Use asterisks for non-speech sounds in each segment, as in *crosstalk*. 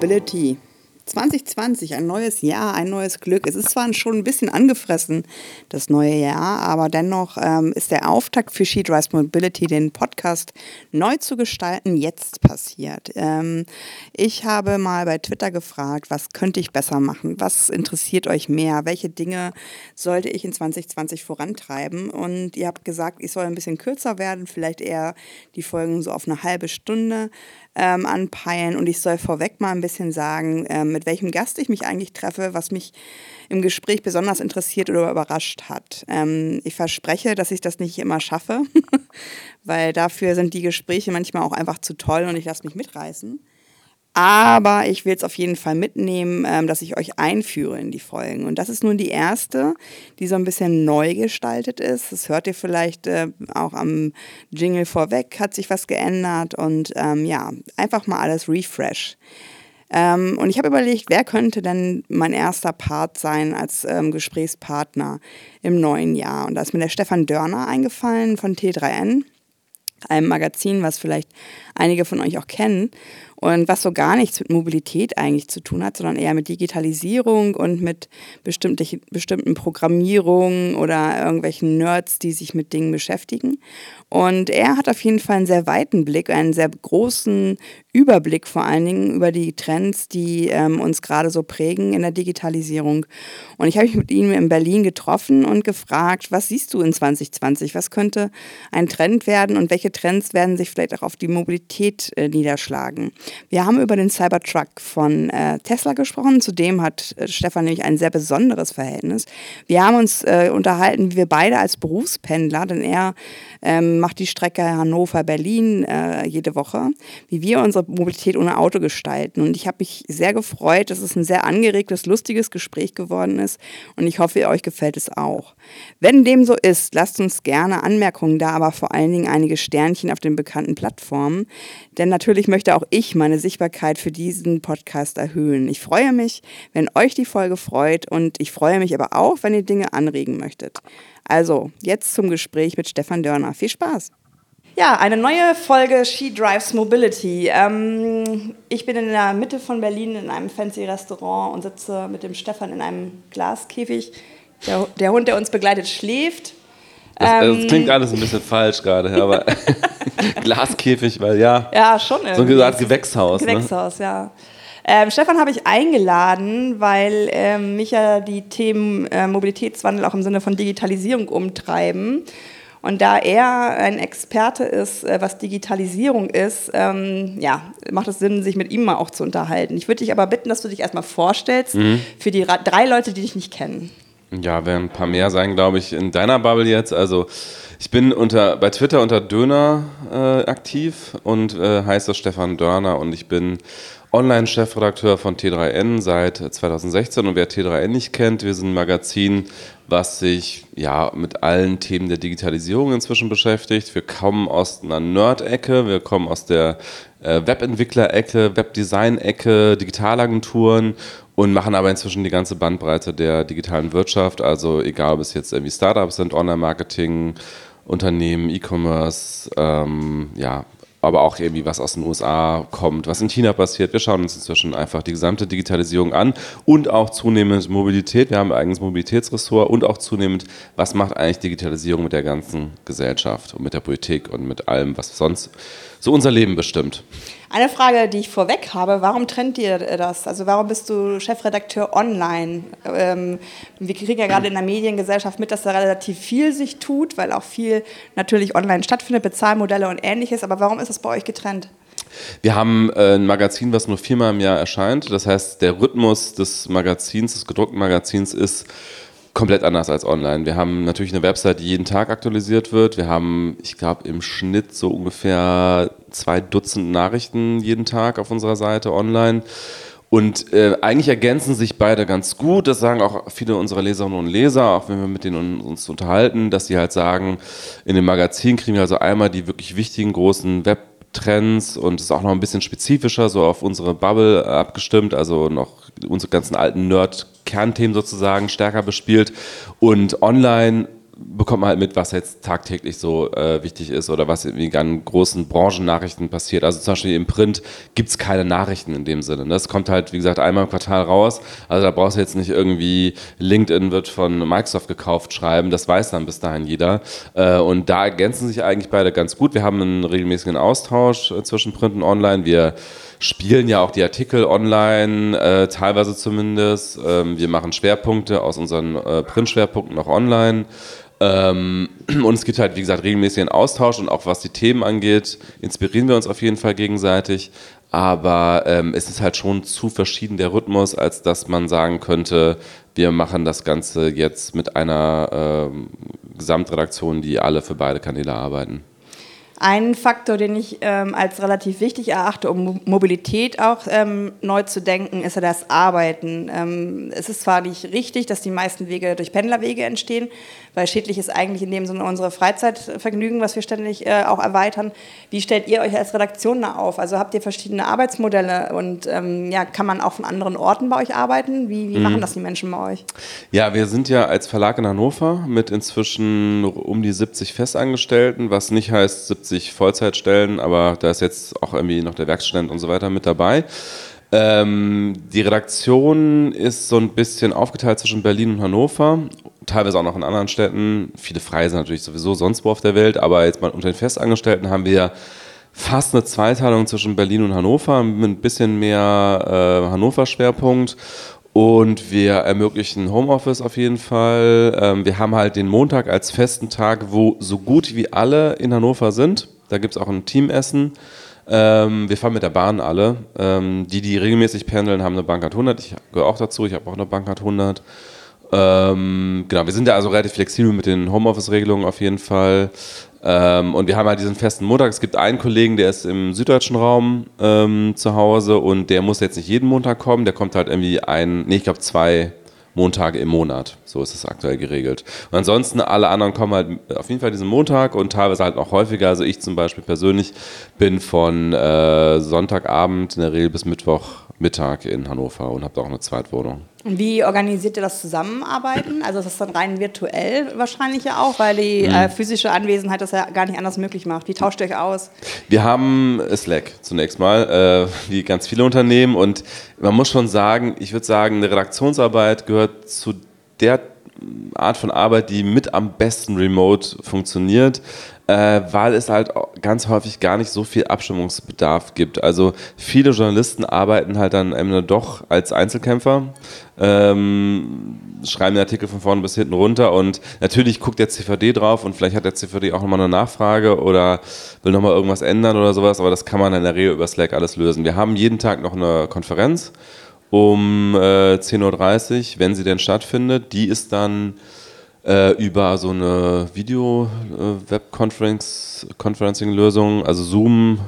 Mobility. 2020, ein neues Jahr, ein neues Glück. Es ist zwar schon ein bisschen angefressen, das neue Jahr, aber dennoch ähm, ist der Auftakt für She Drives Mobility, den Podcast neu zu gestalten, jetzt passiert. Ähm, ich habe mal bei Twitter gefragt, was könnte ich besser machen? Was interessiert euch mehr? Welche Dinge sollte ich in 2020 vorantreiben? Und ihr habt gesagt, ich soll ein bisschen kürzer werden, vielleicht eher die Folgen so auf eine halbe Stunde ähm, anpeilen und ich soll vorweg mal ein bisschen sagen, äh, mit welchem Gast ich mich eigentlich treffe, was mich im Gespräch besonders interessiert oder überrascht hat. Ähm, ich verspreche, dass ich das nicht immer schaffe, *laughs* weil dafür sind die Gespräche manchmal auch einfach zu toll und ich lasse mich mitreißen. Aber ich will es auf jeden Fall mitnehmen, ähm, dass ich euch einführe in die Folgen. Und das ist nun die erste, die so ein bisschen neu gestaltet ist. Das hört ihr vielleicht äh, auch am Jingle vorweg, hat sich was geändert. Und ähm, ja, einfach mal alles refresh. Ähm, und ich habe überlegt, wer könnte denn mein erster Part sein als ähm, Gesprächspartner im neuen Jahr? Und da ist mir der Stefan Dörner eingefallen von T3N, einem Magazin, was vielleicht einige von euch auch kennen und was so gar nichts mit Mobilität eigentlich zu tun hat, sondern eher mit Digitalisierung und mit bestimmte, bestimmten Programmierungen oder irgendwelchen Nerds, die sich mit Dingen beschäftigen. Und er hat auf jeden Fall einen sehr weiten Blick, einen sehr großen Überblick vor allen Dingen über die Trends, die ähm, uns gerade so prägen in der Digitalisierung. Und ich habe mich mit ihm in Berlin getroffen und gefragt, was siehst du in 2020? Was könnte ein Trend werden und welche Trends werden sich vielleicht auch auf die Mobilität äh, niederschlagen? Wir haben über den Cybertruck von äh, Tesla gesprochen. Zudem hat äh, Stefan nämlich ein sehr besonderes Verhältnis. Wir haben uns äh, unterhalten, wie wir beide als Berufspendler, denn er ähm, macht die Strecke Hannover-Berlin äh, jede Woche, wie wir unsere Mobilität ohne Auto gestalten. Und ich habe mich sehr gefreut, dass es ein sehr angeregtes, lustiges Gespräch geworden ist. Und ich hoffe, euch gefällt es auch. Wenn dem so ist, lasst uns gerne Anmerkungen da, aber vor allen Dingen einige Sternchen auf den bekannten Plattformen. Denn natürlich möchte auch ich meine Sichtbarkeit für diesen Podcast erhöhen. Ich freue mich, wenn euch die Folge freut und ich freue mich aber auch, wenn ihr Dinge anregen möchtet. Also, jetzt zum Gespräch mit Stefan Dörner. Viel Spaß! Ja, eine neue Folge She Drives Mobility. Ähm, ich bin in der Mitte von Berlin in einem fancy Restaurant und sitze mit dem Stefan in einem Glaskäfig. Der, der Hund, der uns begleitet, schläft. Das, ähm, das klingt alles ein bisschen falsch gerade, aber *laughs* Glaskäfig, weil ja. Ja, schon irgendwie. So gesagt Gewächshaus. Ne? Gewächshaus, ne? ja. Ähm, Stefan habe ich eingeladen, weil ähm, mich ja die Themen äh, Mobilitätswandel auch im Sinne von Digitalisierung umtreiben. Und da er ein Experte ist, äh, was Digitalisierung ist, ähm, ja, macht es Sinn, sich mit ihm mal auch zu unterhalten. Ich würde dich aber bitten, dass du dich erstmal vorstellst mhm. für die drei Leute, die dich nicht kennen. Ja, werden ein paar mehr sein, glaube ich, in deiner Bubble jetzt. Also ich bin unter, bei Twitter unter Döner äh, aktiv und äh, heiße Stefan Dörner und ich bin Online-Chefredakteur von T3N seit 2016 und wer T3N nicht kennt, wir sind ein Magazin, was sich ja mit allen Themen der Digitalisierung inzwischen beschäftigt. Wir kommen aus einer Nerd-Ecke, wir kommen aus der äh, Webentwickler-Ecke, Webdesign-Ecke, Digitalagenturen und machen aber inzwischen die ganze Bandbreite der digitalen Wirtschaft. Also egal, ob es jetzt irgendwie Startups sind, Online-Marketing, Unternehmen, E-Commerce, ähm, ja, aber auch irgendwie was aus den USA kommt, was in China passiert. Wir schauen uns inzwischen einfach die gesamte Digitalisierung an und auch zunehmend Mobilität. Wir haben ein eigenes Mobilitätsressort und auch zunehmend, was macht eigentlich Digitalisierung mit der ganzen Gesellschaft und mit der Politik und mit allem, was sonst so unser Leben bestimmt. Eine Frage, die ich vorweg habe, warum trennt ihr das? Also warum bist du Chefredakteur online? Ähm, wir kriegen ja gerade in der Mediengesellschaft mit, dass da relativ viel sich tut, weil auch viel natürlich online stattfindet, Bezahlmodelle und ähnliches. Aber warum ist das bei euch getrennt? Wir haben äh, ein Magazin, was nur viermal im Jahr erscheint. Das heißt, der Rhythmus des Magazins, des gedruckten Magazins ist komplett anders als online. Wir haben natürlich eine Website, die jeden Tag aktualisiert wird. Wir haben, ich glaube, im Schnitt so ungefähr zwei Dutzend Nachrichten jeden Tag auf unserer Seite online. Und äh, eigentlich ergänzen sich beide ganz gut. Das sagen auch viele unserer Leserinnen und Leser, auch wenn wir mit denen uns unterhalten, dass sie halt sagen, in dem Magazin kriegen wir also einmal die wirklich wichtigen großen Web Trends und ist auch noch ein bisschen spezifischer, so auf unsere Bubble abgestimmt, also noch unsere ganzen alten Nerd-Kernthemen sozusagen stärker bespielt. Und online bekommt man halt mit, was jetzt tagtäglich so äh, wichtig ist oder was irgendwie an großen Branchennachrichten passiert. Also zum Beispiel im Print gibt es keine Nachrichten in dem Sinne. Das kommt halt, wie gesagt, einmal im Quartal raus. Also da brauchst du jetzt nicht irgendwie, LinkedIn wird von Microsoft gekauft schreiben, das weiß dann bis dahin jeder. Äh, und da ergänzen sich eigentlich beide ganz gut. Wir haben einen regelmäßigen Austausch äh, zwischen Print und Online. Wir spielen ja auch die Artikel online, äh, teilweise zumindest. Ähm, wir machen Schwerpunkte aus unseren äh, Print-Schwerpunkten noch online. Ähm, *clears throat* und es gibt halt, wie gesagt, regelmäßig einen Austausch und auch was die Themen angeht, inspirieren wir uns auf jeden Fall gegenseitig. Aber ähm, es ist halt schon zu verschieden der Rhythmus, als dass man sagen könnte, wir machen das Ganze jetzt mit einer ähm, Gesamtredaktion, die alle für beide Kanäle arbeiten. Ein Faktor, den ich ähm, als relativ wichtig erachte, um Mobilität auch ähm, neu zu denken, ist ja das Arbeiten. Ähm, es ist zwar nicht richtig, dass die meisten Wege durch Pendlerwege entstehen, weil schädlich ist eigentlich in dem Sinne unsere Freizeitvergnügen, was wir ständig äh, auch erweitern. Wie stellt ihr euch als Redaktion da auf? Also habt ihr verschiedene Arbeitsmodelle und ähm, ja, kann man auch von anderen Orten bei euch arbeiten? Wie, wie mhm. machen das die Menschen bei euch? Ja, wir sind ja als Verlag in Hannover mit inzwischen um die 70 Festangestellten, was nicht heißt 70 70 Vollzeitstellen, aber da ist jetzt auch irgendwie noch der Werkstudent und so weiter mit dabei. Ähm, die Redaktion ist so ein bisschen aufgeteilt zwischen Berlin und Hannover, teilweise auch noch in anderen Städten. Viele frei sind natürlich sowieso sonst wo auf der Welt, aber jetzt mal unter den Festangestellten haben wir fast eine Zweiteilung zwischen Berlin und Hannover mit ein bisschen mehr äh, Hannover-Schwerpunkt. Und wir ermöglichen Homeoffice auf jeden Fall. Ähm, wir haben halt den Montag als festen Tag, wo so gut wie alle in Hannover sind. Da gibt es auch ein Teamessen. Ähm, wir fahren mit der Bahn alle. Ähm, die, die regelmäßig pendeln, haben eine Bankart 100. Ich gehöre auch dazu. Ich habe auch eine Bankart 100. Ähm, genau, wir sind da also relativ flexibel mit den Homeoffice-Regelungen auf jeden Fall. Ähm, und wir haben halt diesen festen Montag. Es gibt einen Kollegen, der ist im süddeutschen Raum ähm, zu Hause und der muss jetzt nicht jeden Montag kommen. Der kommt halt irgendwie ein, nee, ich glaube zwei Montage im Monat. So ist es aktuell geregelt. Und ansonsten alle anderen kommen halt auf jeden Fall diesen Montag und teilweise halt noch häufiger. Also ich zum Beispiel persönlich bin von äh, Sonntagabend in der Regel bis Mittwochmittag in Hannover und habe da auch eine Zweitwohnung. Und wie organisiert ihr das Zusammenarbeiten? Also ist das dann rein virtuell wahrscheinlich ja auch, weil die mhm. äh, physische Anwesenheit das ja gar nicht anders möglich macht. Wie tauscht ihr euch aus? Wir haben Slack zunächst mal, äh, wie ganz viele Unternehmen. Und man muss schon sagen, ich würde sagen, eine Redaktionsarbeit gehört zu der Art von Arbeit, die mit am besten remote funktioniert äh, weil es halt ganz häufig gar nicht so viel Abstimmungsbedarf gibt. Also viele Journalisten arbeiten halt dann Ende doch als Einzelkämpfer, ähm, schreiben den Artikel von vorne bis hinten runter und natürlich guckt der CVD drauf und vielleicht hat der CVD auch nochmal eine Nachfrage oder will nochmal irgendwas ändern oder sowas, aber das kann man in der Regel über Slack alles lösen. Wir haben jeden Tag noch eine Konferenz um äh, 10.30 Uhr, wenn sie denn stattfindet. Die ist dann äh, über so eine Video-Web-Conferencing-Lösung, äh, also Zoom,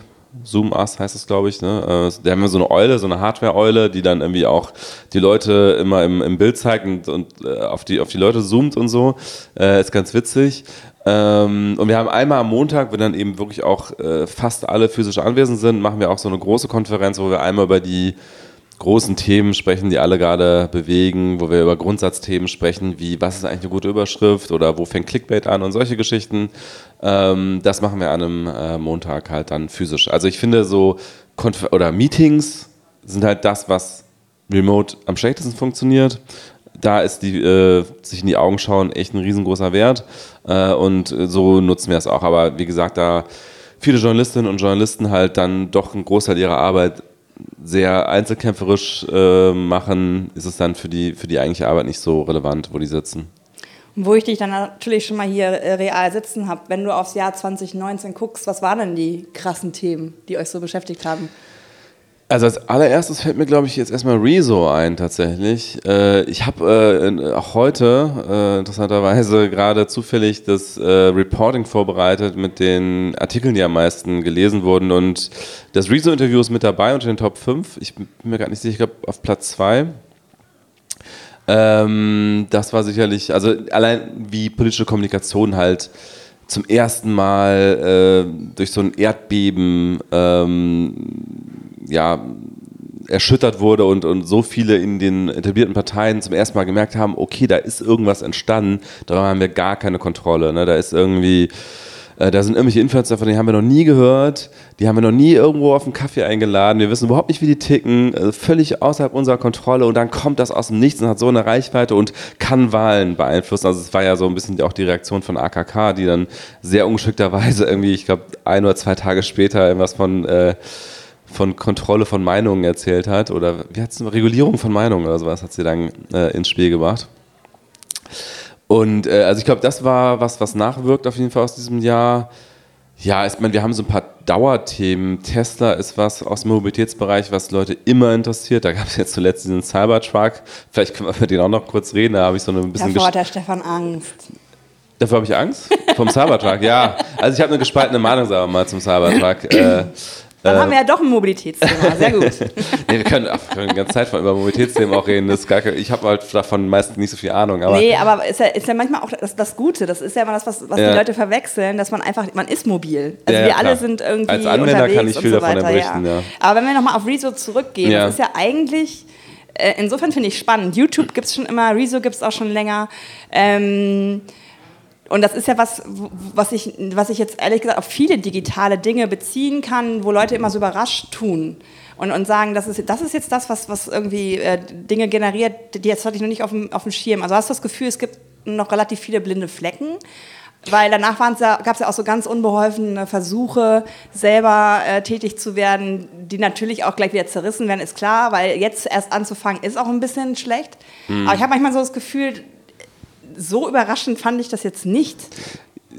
Zoom Us heißt es, glaube ich. Ne? Äh, da haben wir so eine Eule, so eine Hardware-Eule, die dann irgendwie auch die Leute immer im, im Bild zeigt und, und äh, auf, die, auf die Leute zoomt und so. Äh, ist ganz witzig. Ähm, und wir haben einmal am Montag, wenn dann eben wirklich auch äh, fast alle physisch anwesend sind, machen wir auch so eine große Konferenz, wo wir einmal über die großen Themen sprechen, die alle gerade bewegen, wo wir über Grundsatzthemen sprechen, wie was ist eigentlich eine gute Überschrift oder wo fängt Clickbait an und solche Geschichten. Ähm, das machen wir an einem äh, Montag halt dann physisch. Also ich finde so Konfer oder Meetings sind halt das, was remote am schlechtesten funktioniert. Da ist die äh, sich in die Augen schauen echt ein riesengroßer Wert äh, und so nutzen wir es auch. Aber wie gesagt, da viele Journalistinnen und Journalisten halt dann doch einen Großteil ihrer Arbeit sehr einzelkämpferisch äh, machen, ist es dann für die, für die eigentliche Arbeit nicht so relevant, wo die sitzen. wo ich dich dann natürlich schon mal hier äh, real sitzen habe, wenn du aufs Jahr 2019 guckst, was waren denn die krassen Themen, die euch so beschäftigt haben? Also als allererstes fällt mir, glaube ich, jetzt erstmal Rezo ein tatsächlich. Äh, ich habe äh, auch heute äh, interessanterweise gerade zufällig das Reporting vorbereitet mit den Artikeln, die am meisten gelesen wurden. Und das Rezo-Interview ist mit dabei unter den Top 5. Ich bin mir gerade nicht sicher, ich glaube auf Platz 2. Ähm, das war sicherlich, also allein wie politische Kommunikation halt zum ersten Mal durch so ein Erdbeben ähm, ja, erschüttert wurde und, und so viele in den etablierten Parteien zum ersten Mal gemerkt haben, okay, da ist irgendwas entstanden, darüber haben wir gar keine Kontrolle. Ne? Da ist irgendwie, äh, da sind irgendwelche Influencer, von denen haben wir noch nie gehört, die haben wir noch nie irgendwo auf einen Kaffee eingeladen, wir wissen überhaupt nicht, wie die ticken, äh, völlig außerhalb unserer Kontrolle und dann kommt das aus dem Nichts und hat so eine Reichweite und kann Wahlen beeinflussen. Also es war ja so ein bisschen auch die Reaktion von AKK, die dann sehr ungeschickterweise irgendwie, ich glaube, ein oder zwei Tage später irgendwas von... Äh, von Kontrolle von Meinungen erzählt hat oder wie hat es Regulierung von Meinungen oder sowas hat sie dann äh, ins Spiel gebracht. Und äh, also ich glaube, das war was, was nachwirkt auf jeden Fall aus diesem Jahr. Ja, ich meine, wir haben so ein paar Dauerthemen. Tesla ist was aus dem Mobilitätsbereich, was Leute immer interessiert. Da gab es jetzt zuletzt diesen Cybertruck. Vielleicht können wir mit denen auch noch kurz reden. Da habe ich so ein bisschen. Davor hat der Stefan Angst. Davor habe ich Angst? Vom Cybertruck, ja. Also ich habe eine gespaltene Meinung, sagen wir mal, zum Cybertruck. *clears throat* Äh, dann äh, haben wir ja doch ein Mobilitätsthema, sehr gut. *laughs* nee, wir können, wir können die ganze Zeit von über Mobilitätsthemen auch reden. Das gar, ich habe halt davon meistens nicht so viel Ahnung. Aber nee, aber ist ja, ist ja manchmal auch das, das Gute. Das ist ja immer das, was, was ja. die Leute verwechseln, dass man einfach, man ist mobil. Also ja, wir alle sind irgendwie Als Anwender kann ich viel so davon berichten, ja. Aber wenn wir nochmal auf Rezo zurückgehen, das ist ja eigentlich äh, insofern finde ich spannend. YouTube gibt es schon immer, Rezo gibt es auch schon länger. Ähm, und das ist ja was, was ich, was ich jetzt ehrlich gesagt auf viele digitale Dinge beziehen kann, wo Leute immer so überrascht tun und, und sagen, das ist, das ist jetzt das, was, was irgendwie äh, Dinge generiert, die jetzt hatte ich noch nicht auf dem, auf dem Schirm. Also hast du das Gefühl, es gibt noch relativ viele blinde Flecken? Weil danach ja, gab es ja auch so ganz unbeholfene Versuche, selber äh, tätig zu werden, die natürlich auch gleich wieder zerrissen werden, ist klar, weil jetzt erst anzufangen ist auch ein bisschen schlecht. Mhm. Aber ich habe manchmal so das Gefühl, so überraschend fand ich das jetzt nicht.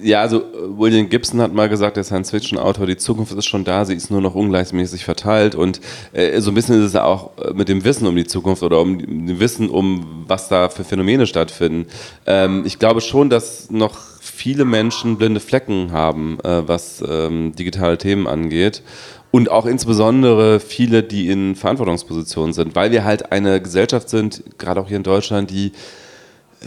Ja, also äh, William Gibson hat mal gesagt, der Science-Fiction-Autor, die Zukunft ist schon da, sie ist nur noch ungleichmäßig verteilt und äh, so ein bisschen ist es ja auch äh, mit dem Wissen um die Zukunft oder um dem Wissen um, was da für Phänomene stattfinden. Ähm, ich glaube schon, dass noch viele Menschen blinde Flecken haben, äh, was ähm, digitale Themen angeht und auch insbesondere viele, die in Verantwortungspositionen sind, weil wir halt eine Gesellschaft sind, gerade auch hier in Deutschland, die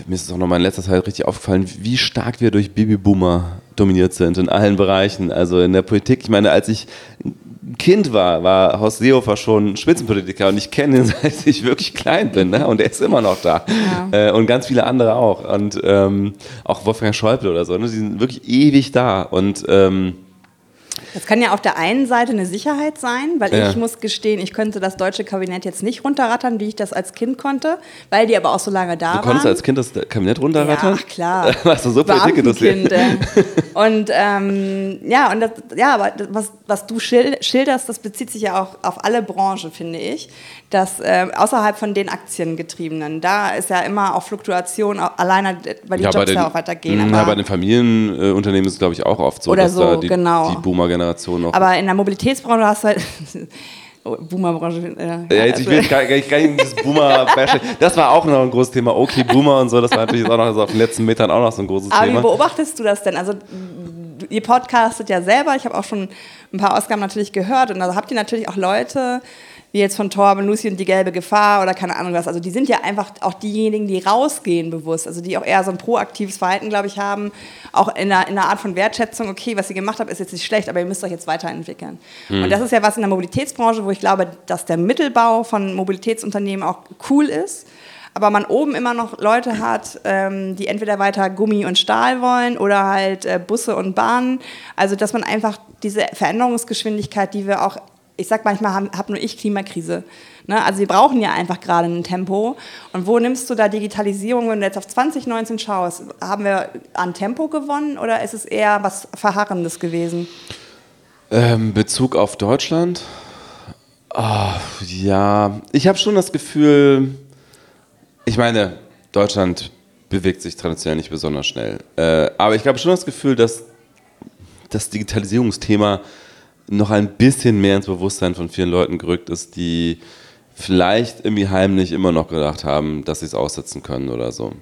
mir ist es auch nochmal in letzter Zeit richtig aufgefallen, wie stark wir durch Babyboomer dominiert sind in allen Bereichen. Also in der Politik, ich meine, als ich Kind war, war Horst Seehofer schon Spitzenpolitiker und ich kenne ihn, *laughs* seit ich wirklich klein bin ne? und er ist immer noch da. Ja. Äh, und ganz viele andere auch. Und ähm, auch Wolfgang Schäuble oder so, ne? die sind wirklich ewig da. Und ähm, das kann ja auf der einen Seite eine Sicherheit sein, weil ja. ich muss gestehen, ich könnte das deutsche Kabinett jetzt nicht runterrattern, wie ich das als Kind konnte, weil die aber auch so lange da waren. Du konntest als Kind das Kabinett runterrattern? Ja, klar. *laughs* Warst du so Politik interessiert? *laughs* und ähm, ja, und das, ja, aber was, was du schilderst, das bezieht sich ja auch auf alle Branchen, finde ich dass äh, außerhalb von den Aktiengetriebenen, da ist ja immer auch Fluktuation, auch alleine weil die ja, Jobs ja auch weitergehen. Ja, bei den Familienunternehmen ist es, glaube ich, auch oft so, dass so, da die, genau. die Boomer-Generation noch. Aber in der Mobilitätsbranche hast du halt. *laughs* Boomer-Branche. Äh, ja, jetzt, ich will gar, gar, gar nicht dieses boomer Das war auch noch ein großes Thema. Okay, Boomer und so, das war natürlich auch noch also auf den letzten Metern auch noch so ein großes Aber Thema. Aber wie beobachtest du das denn? Also, ihr podcastet ja selber. Ich habe auch schon ein paar Ausgaben natürlich gehört. Und da habt ihr natürlich auch Leute, wie jetzt von Torben, Lucy und die gelbe Gefahr oder keine Ahnung was. Also die sind ja einfach auch diejenigen, die rausgehen bewusst, also die auch eher so ein proaktives Verhalten, glaube ich, haben, auch in einer, in einer Art von Wertschätzung, okay, was ihr gemacht habt, ist jetzt nicht schlecht, aber ihr müsst euch jetzt weiterentwickeln. Mhm. Und das ist ja was in der Mobilitätsbranche, wo ich glaube, dass der Mittelbau von Mobilitätsunternehmen auch cool ist aber man oben immer noch Leute hat, ähm, die entweder weiter Gummi und Stahl wollen oder halt äh, Busse und Bahnen. Also dass man einfach diese Veränderungsgeschwindigkeit, die wir auch ich sag manchmal, habe hab nur ich Klimakrise. Ne? Also wir brauchen ja einfach gerade ein Tempo. Und wo nimmst du da Digitalisierung, wenn du jetzt auf 2019 schaust? Haben wir an Tempo gewonnen oder ist es eher was Verharrendes gewesen? Ähm, Bezug auf Deutschland? Oh, ja, ich habe schon das Gefühl, ich meine, Deutschland bewegt sich traditionell nicht besonders schnell. Äh, aber ich habe schon das Gefühl, dass das Digitalisierungsthema noch ein bisschen mehr ins Bewusstsein von vielen Leuten gerückt ist, die vielleicht irgendwie heimlich immer noch gedacht haben, dass sie es aussetzen können oder so.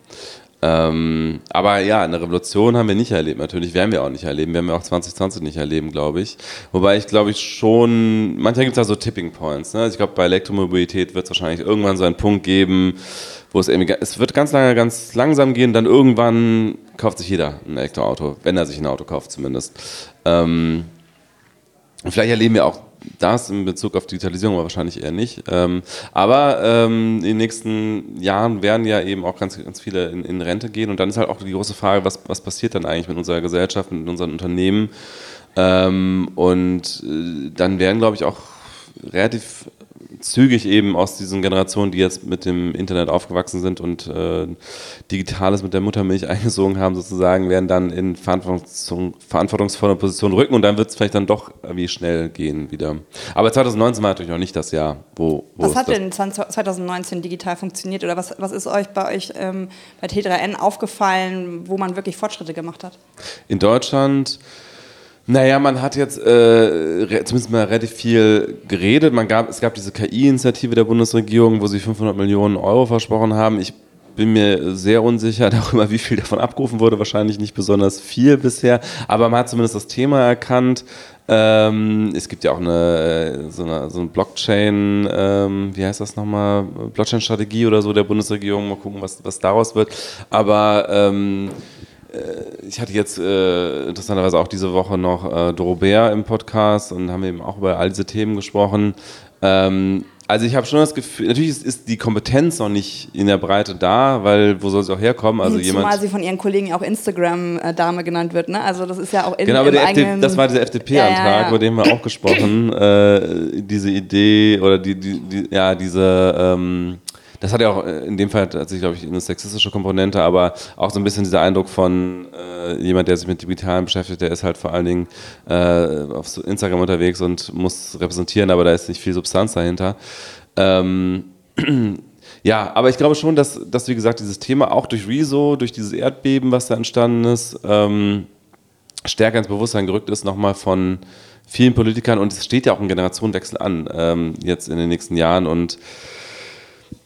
Ähm, aber ja, eine Revolution haben wir nicht erlebt. Natürlich werden wir auch nicht erleben. Werden wir auch 2020 nicht erleben, glaube ich. Wobei ich glaube ich schon, manchmal gibt es da so Tipping Points. Ne? Also ich glaube, bei Elektromobilität wird es wahrscheinlich irgendwann so einen Punkt geben, wo es irgendwie, es wird ganz lange, ganz langsam gehen, dann irgendwann kauft sich jeder ein Elektroauto, wenn er sich ein Auto kauft zumindest. Ähm, vielleicht erleben wir auch das in Bezug auf Digitalisierung aber wahrscheinlich eher nicht. Ähm, aber ähm, in den nächsten Jahren werden ja eben auch ganz, ganz viele in, in, Rente gehen und dann ist halt auch die große Frage, was, was passiert dann eigentlich mit unserer Gesellschaft, mit unseren Unternehmen? Ähm, und äh, dann werden, glaube ich, auch relativ zügig eben aus diesen Generationen, die jetzt mit dem Internet aufgewachsen sind und äh, Digitales mit der Muttermilch *laughs* eingesogen haben, sozusagen, werden dann in verantwortungsvolle Positionen rücken und dann wird es vielleicht dann doch wie schnell gehen wieder. Aber 2019 war natürlich auch nicht das Jahr, wo. wo was hat denn 2019 digital funktioniert oder was, was ist euch bei euch ähm, bei T3N aufgefallen, wo man wirklich Fortschritte gemacht hat? In Deutschland naja, man hat jetzt äh, zumindest mal relativ viel geredet. Man gab, es gab diese KI-Initiative der Bundesregierung, wo sie 500 Millionen Euro versprochen haben. Ich bin mir sehr unsicher *laughs* darüber, wie viel davon abgerufen wurde. Wahrscheinlich nicht besonders viel bisher, aber man hat zumindest das Thema erkannt. Ähm, es gibt ja auch eine so eine, so eine Blockchain, ähm, wie heißt das nochmal? Blockchain-Strategie oder so der Bundesregierung. Mal gucken, was, was daraus wird. Aber ähm, äh, ich hatte jetzt äh, interessanterweise auch diese Woche noch äh, Dorobert im Podcast und haben eben auch über all diese Themen gesprochen. Ähm, also ich habe schon das Gefühl, natürlich ist, ist, die Kompetenz noch nicht in der Breite da, weil wo soll sie auch herkommen? Also Zumal jemand, sie von ihren Kollegen auch Instagram-Dame genannt wird, ne? Also das ist ja auch in Genau, aber der FD, das war dieser FDP-Antrag, ja, ja, ja. über den wir auch gesprochen, äh, diese Idee oder die, die, die ja, diese ähm, das hat ja auch äh, in dem Fall tatsächlich, glaube ich, eine sexistische Komponente, aber auch so ein bisschen dieser Eindruck von äh, jemand, der sich mit Digitalen beschäftigt, der ist halt vor allen Dingen äh, auf Instagram unterwegs und muss repräsentieren, aber da ist nicht viel Substanz dahinter. Ähm, *clears throat* ja, aber ich glaube schon, dass, dass, wie gesagt, dieses Thema auch durch Rezo, durch dieses Erdbeben, was da entstanden ist, ähm, stärker ins Bewusstsein gerückt ist, nochmal von vielen Politikern und es steht ja auch ein Generationenwechsel an, ähm, jetzt in den nächsten Jahren und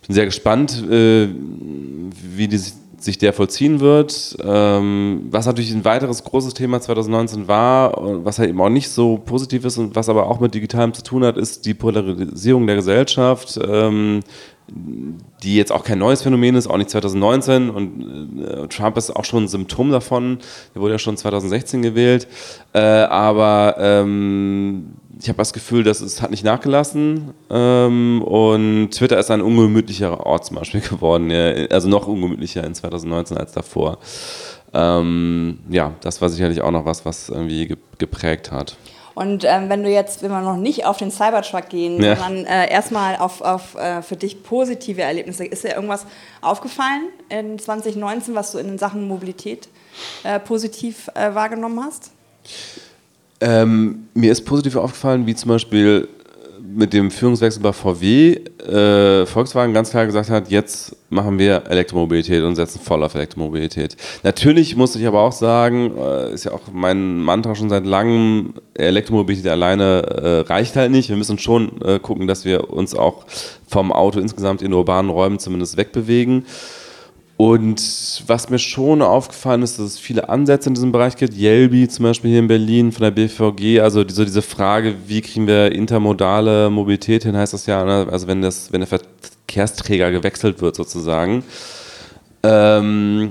bin sehr gespannt, äh, wie die, sich der vollziehen wird. Ähm, was natürlich ein weiteres großes Thema 2019 war, was halt eben auch nicht so positiv ist und was aber auch mit Digitalem zu tun hat, ist die Polarisierung der Gesellschaft. Ähm, die jetzt auch kein neues Phänomen ist, auch nicht 2019 und äh, Trump ist auch schon ein Symptom davon, der wurde ja schon 2016 gewählt, äh, aber ähm, ich habe das Gefühl, dass es hat nicht nachgelassen ähm, und Twitter ist ein ungemütlicherer Ort zum Beispiel *laughs* geworden, also noch ungemütlicher in 2019 als davor. Ähm, ja, das war sicherlich auch noch was, was irgendwie geprägt hat. Und ähm, wenn du jetzt, wenn wir noch nicht auf den Cybertruck gehen, ja. sondern äh, erstmal auf, auf äh, für dich positive Erlebnisse, ist dir irgendwas aufgefallen in 2019, was du in Sachen Mobilität äh, positiv äh, wahrgenommen hast? Ähm, mir ist positiv aufgefallen, wie zum Beispiel mit dem Führungswechsel bei VW äh, Volkswagen ganz klar gesagt hat, jetzt machen wir Elektromobilität und setzen voll auf Elektromobilität. Natürlich muss ich aber auch sagen, äh, ist ja auch mein Mantra schon seit langem, Elektromobilität alleine äh, reicht halt nicht. Wir müssen schon äh, gucken, dass wir uns auch vom Auto insgesamt in urbanen Räumen zumindest wegbewegen. Und was mir schon aufgefallen ist, dass es viele Ansätze in diesem Bereich gibt. Yelby zum Beispiel hier in Berlin von der BVG, also diese, diese Frage, wie kriegen wir intermodale Mobilität hin, heißt das ja, ne? also wenn, das, wenn der Verkehrsträger gewechselt wird sozusagen. Ähm,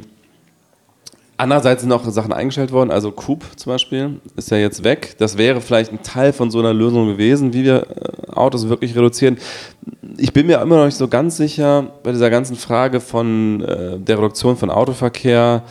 Andererseits sind auch Sachen eingestellt worden, also Coop zum Beispiel ist ja jetzt weg. Das wäre vielleicht ein Teil von so einer Lösung gewesen, wie wir äh, Autos wirklich reduzieren. Ich bin mir immer noch nicht so ganz sicher bei dieser ganzen Frage von äh, der Reduktion von Autoverkehr,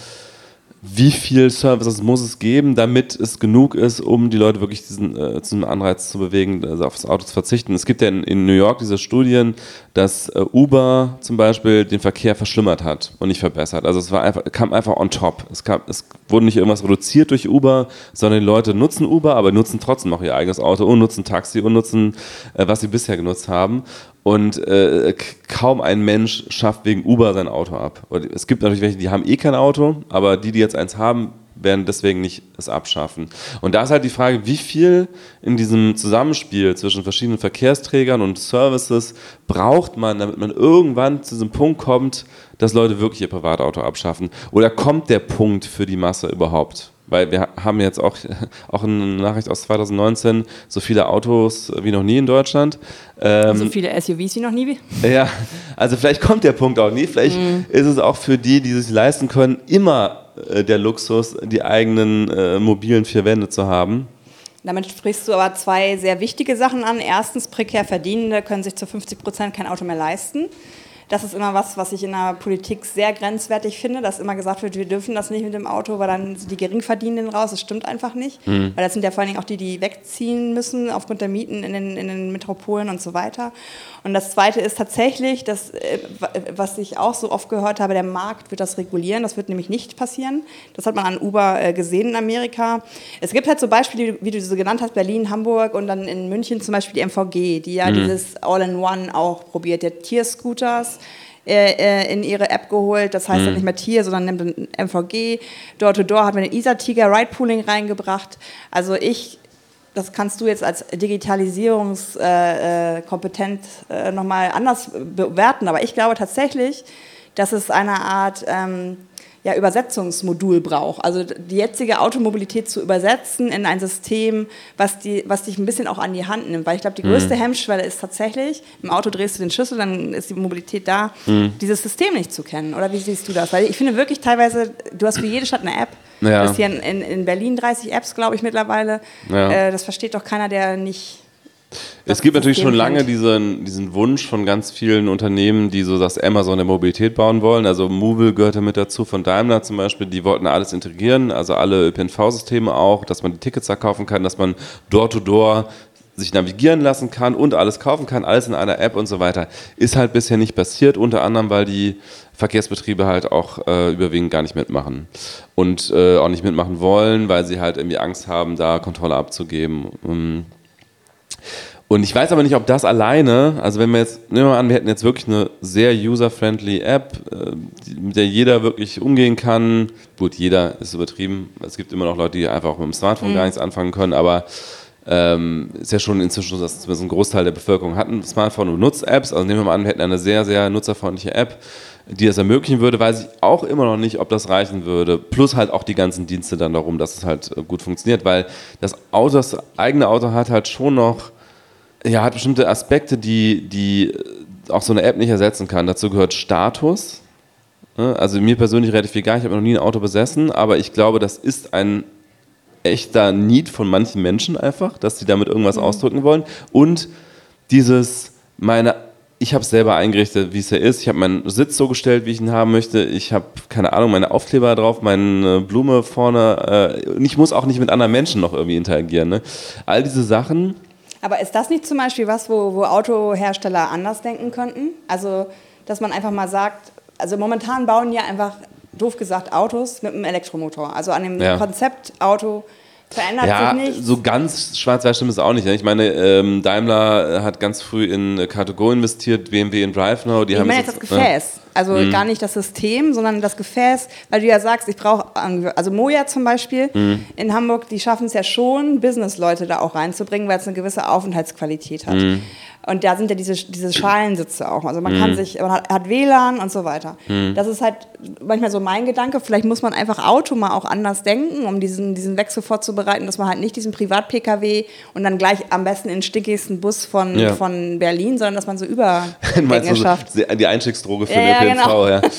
wie viel Services muss es geben, damit es genug ist, um die Leute wirklich diesen, äh, zu Anreiz zu bewegen, also aufs Auto zu verzichten. Es gibt ja in, in New York diese Studien, dass äh, Uber zum Beispiel den Verkehr verschlimmert hat und nicht verbessert. Also es war einfach, kam einfach on top. Es, kam, es wurde nicht irgendwas reduziert durch Uber, sondern die Leute nutzen Uber, aber nutzen trotzdem noch ihr eigenes Auto und nutzen Taxi und nutzen, äh, was sie bisher genutzt haben. Und äh, kaum ein Mensch schafft wegen Uber sein Auto ab. Es gibt natürlich welche, die haben eh kein Auto, aber die, die jetzt eins haben, werden deswegen nicht es abschaffen. Und da ist halt die Frage, wie viel in diesem Zusammenspiel zwischen verschiedenen Verkehrsträgern und Services braucht man, damit man irgendwann zu diesem Punkt kommt, dass Leute wirklich ihr Privatauto abschaffen? Oder kommt der Punkt für die Masse überhaupt? Weil wir haben jetzt auch, *laughs* auch eine Nachricht aus 2019, so viele Autos wie noch nie in Deutschland. Ähm, so viele SUVs wie noch nie. Ja, also vielleicht kommt der Punkt auch nie. Vielleicht mhm. ist es auch für die, die sich leisten können, immer äh, der Luxus, die eigenen äh, mobilen vier Wände zu haben. Damit sprichst du aber zwei sehr wichtige Sachen an. Erstens, prekär Verdienende können sich zu 50 Prozent kein Auto mehr leisten. Das ist immer was, was ich in der Politik sehr grenzwertig finde, dass immer gesagt wird, wir dürfen das nicht mit dem Auto, weil dann sind die Geringverdienenden raus. Das stimmt einfach nicht. Mhm. Weil das sind ja vor allen Dingen auch die, die wegziehen müssen aufgrund der Mieten in den, in den Metropolen und so weiter. Und das Zweite ist tatsächlich, dass, äh, was ich auch so oft gehört habe, der Markt wird das regulieren. Das wird nämlich nicht passieren. Das hat man an Uber äh, gesehen in Amerika. Es gibt halt so Beispiele, wie du so genannt hast, Berlin, Hamburg und dann in München zum Beispiel die MVG, die ja mhm. dieses All-in-One auch probiert, der Tierscooters äh, äh, in ihre App geholt. Das heißt mhm. dann nicht mehr Tier, sondern nimmt ein MVG. Door-to-Door hat man den ISA-Tiger Ride-Pooling reingebracht. Also ich das kannst du jetzt als Digitalisierungskompetent äh, nochmal anders bewerten. Aber ich glaube tatsächlich, dass es eine Art ähm, ja, Übersetzungsmodul braucht. Also die jetzige Automobilität zu übersetzen in ein System, was, die, was dich ein bisschen auch an die Hand nimmt. Weil ich glaube, die größte mhm. Hemmschwelle ist tatsächlich, im Auto drehst du den Schlüssel, dann ist die Mobilität da, mhm. dieses System nicht zu kennen. Oder wie siehst du das? Weil ich finde wirklich teilweise, du hast für jede Stadt eine App. Ja. Du hast hier in, in, Berlin 30 Apps, glaube ich, mittlerweile. Ja. Äh, das versteht doch keiner, der nicht es gibt natürlich schon lange diesen, diesen Wunsch von ganz vielen Unternehmen, die so das Amazon der Mobilität bauen wollen. Also Movil gehört ja mit dazu, von Daimler zum Beispiel, die wollten alles integrieren, also alle ÖPNV-Systeme auch, dass man die Tickets da kaufen kann, dass man Door-to-Door -Door sich navigieren lassen kann und alles kaufen kann, alles in einer App und so weiter. Ist halt bisher nicht passiert, unter anderem, weil die Verkehrsbetriebe halt auch äh, überwiegend gar nicht mitmachen und äh, auch nicht mitmachen wollen, weil sie halt irgendwie Angst haben, da Kontrolle abzugeben. Und ich weiß aber nicht, ob das alleine, also wenn wir jetzt, nehmen wir mal an, wir hätten jetzt wirklich eine sehr user-friendly App, äh, mit der jeder wirklich umgehen kann. Gut, jeder ist übertrieben. Es gibt immer noch Leute, die einfach auch mit dem Smartphone mhm. gar nichts anfangen können, aber ähm, ist ja schon inzwischen so, dass zumindest ein Großteil der Bevölkerung hat ein Smartphone und nutzt Apps. Also nehmen wir mal an, wir hätten eine sehr, sehr nutzerfreundliche App, die das ermöglichen würde, weiß ich auch immer noch nicht, ob das reichen würde. Plus halt auch die ganzen Dienste dann darum, dass es halt gut funktioniert, weil das Auto, das eigene Auto hat halt schon noch ja, hat bestimmte Aspekte, die, die auch so eine App nicht ersetzen kann. Dazu gehört Status. Ne? Also mir persönlich relativ egal, ich habe noch nie ein Auto besessen, aber ich glaube, das ist ein echter Need von manchen Menschen einfach, dass sie damit irgendwas mhm. ausdrücken wollen. Und dieses, meine, ich habe es selber eingerichtet, wie es ja ist. Ich habe meinen Sitz so gestellt, wie ich ihn haben möchte. Ich habe, keine Ahnung, meine Aufkleber drauf, meine Blume vorne. Äh, und ich muss auch nicht mit anderen Menschen noch irgendwie interagieren. Ne? All diese Sachen aber ist das nicht zum Beispiel was, wo, wo Autohersteller anders denken könnten? Also, dass man einfach mal sagt, also momentan bauen ja einfach, doof gesagt, Autos mit einem Elektromotor. Also an dem ja. Konzept Auto verändert ja, sich nichts. So ganz schwarz-weiß stimmt es auch nicht. Ne? Ich meine, ähm, Daimler hat ganz früh in Car2Go investiert, BMW in DriveNow. Die ich haben meine jetzt das Gefäß. Also mhm. gar nicht das System, sondern das Gefäß, weil du ja sagst, ich brauche, also Moja zum Beispiel mhm. in Hamburg, die schaffen es ja schon, Business-Leute da auch reinzubringen, weil es eine gewisse Aufenthaltsqualität hat. Mhm. Und da sind ja diese, diese Schalensitze auch. Also man mhm. kann sich, man hat, hat, WLAN und so weiter. Mhm. Das ist halt manchmal so mein Gedanke. Vielleicht muss man einfach Auto mal auch anders denken, um diesen, diesen Wechsel vorzubereiten, dass man halt nicht diesen Privat-Pkw und dann gleich am besten in den stickigsten Bus von, ja. von Berlin, sondern dass man so Übergänge *laughs* schafft. Die Einstiegsdroge für ja, den ÖPNV, genau. ja. *laughs*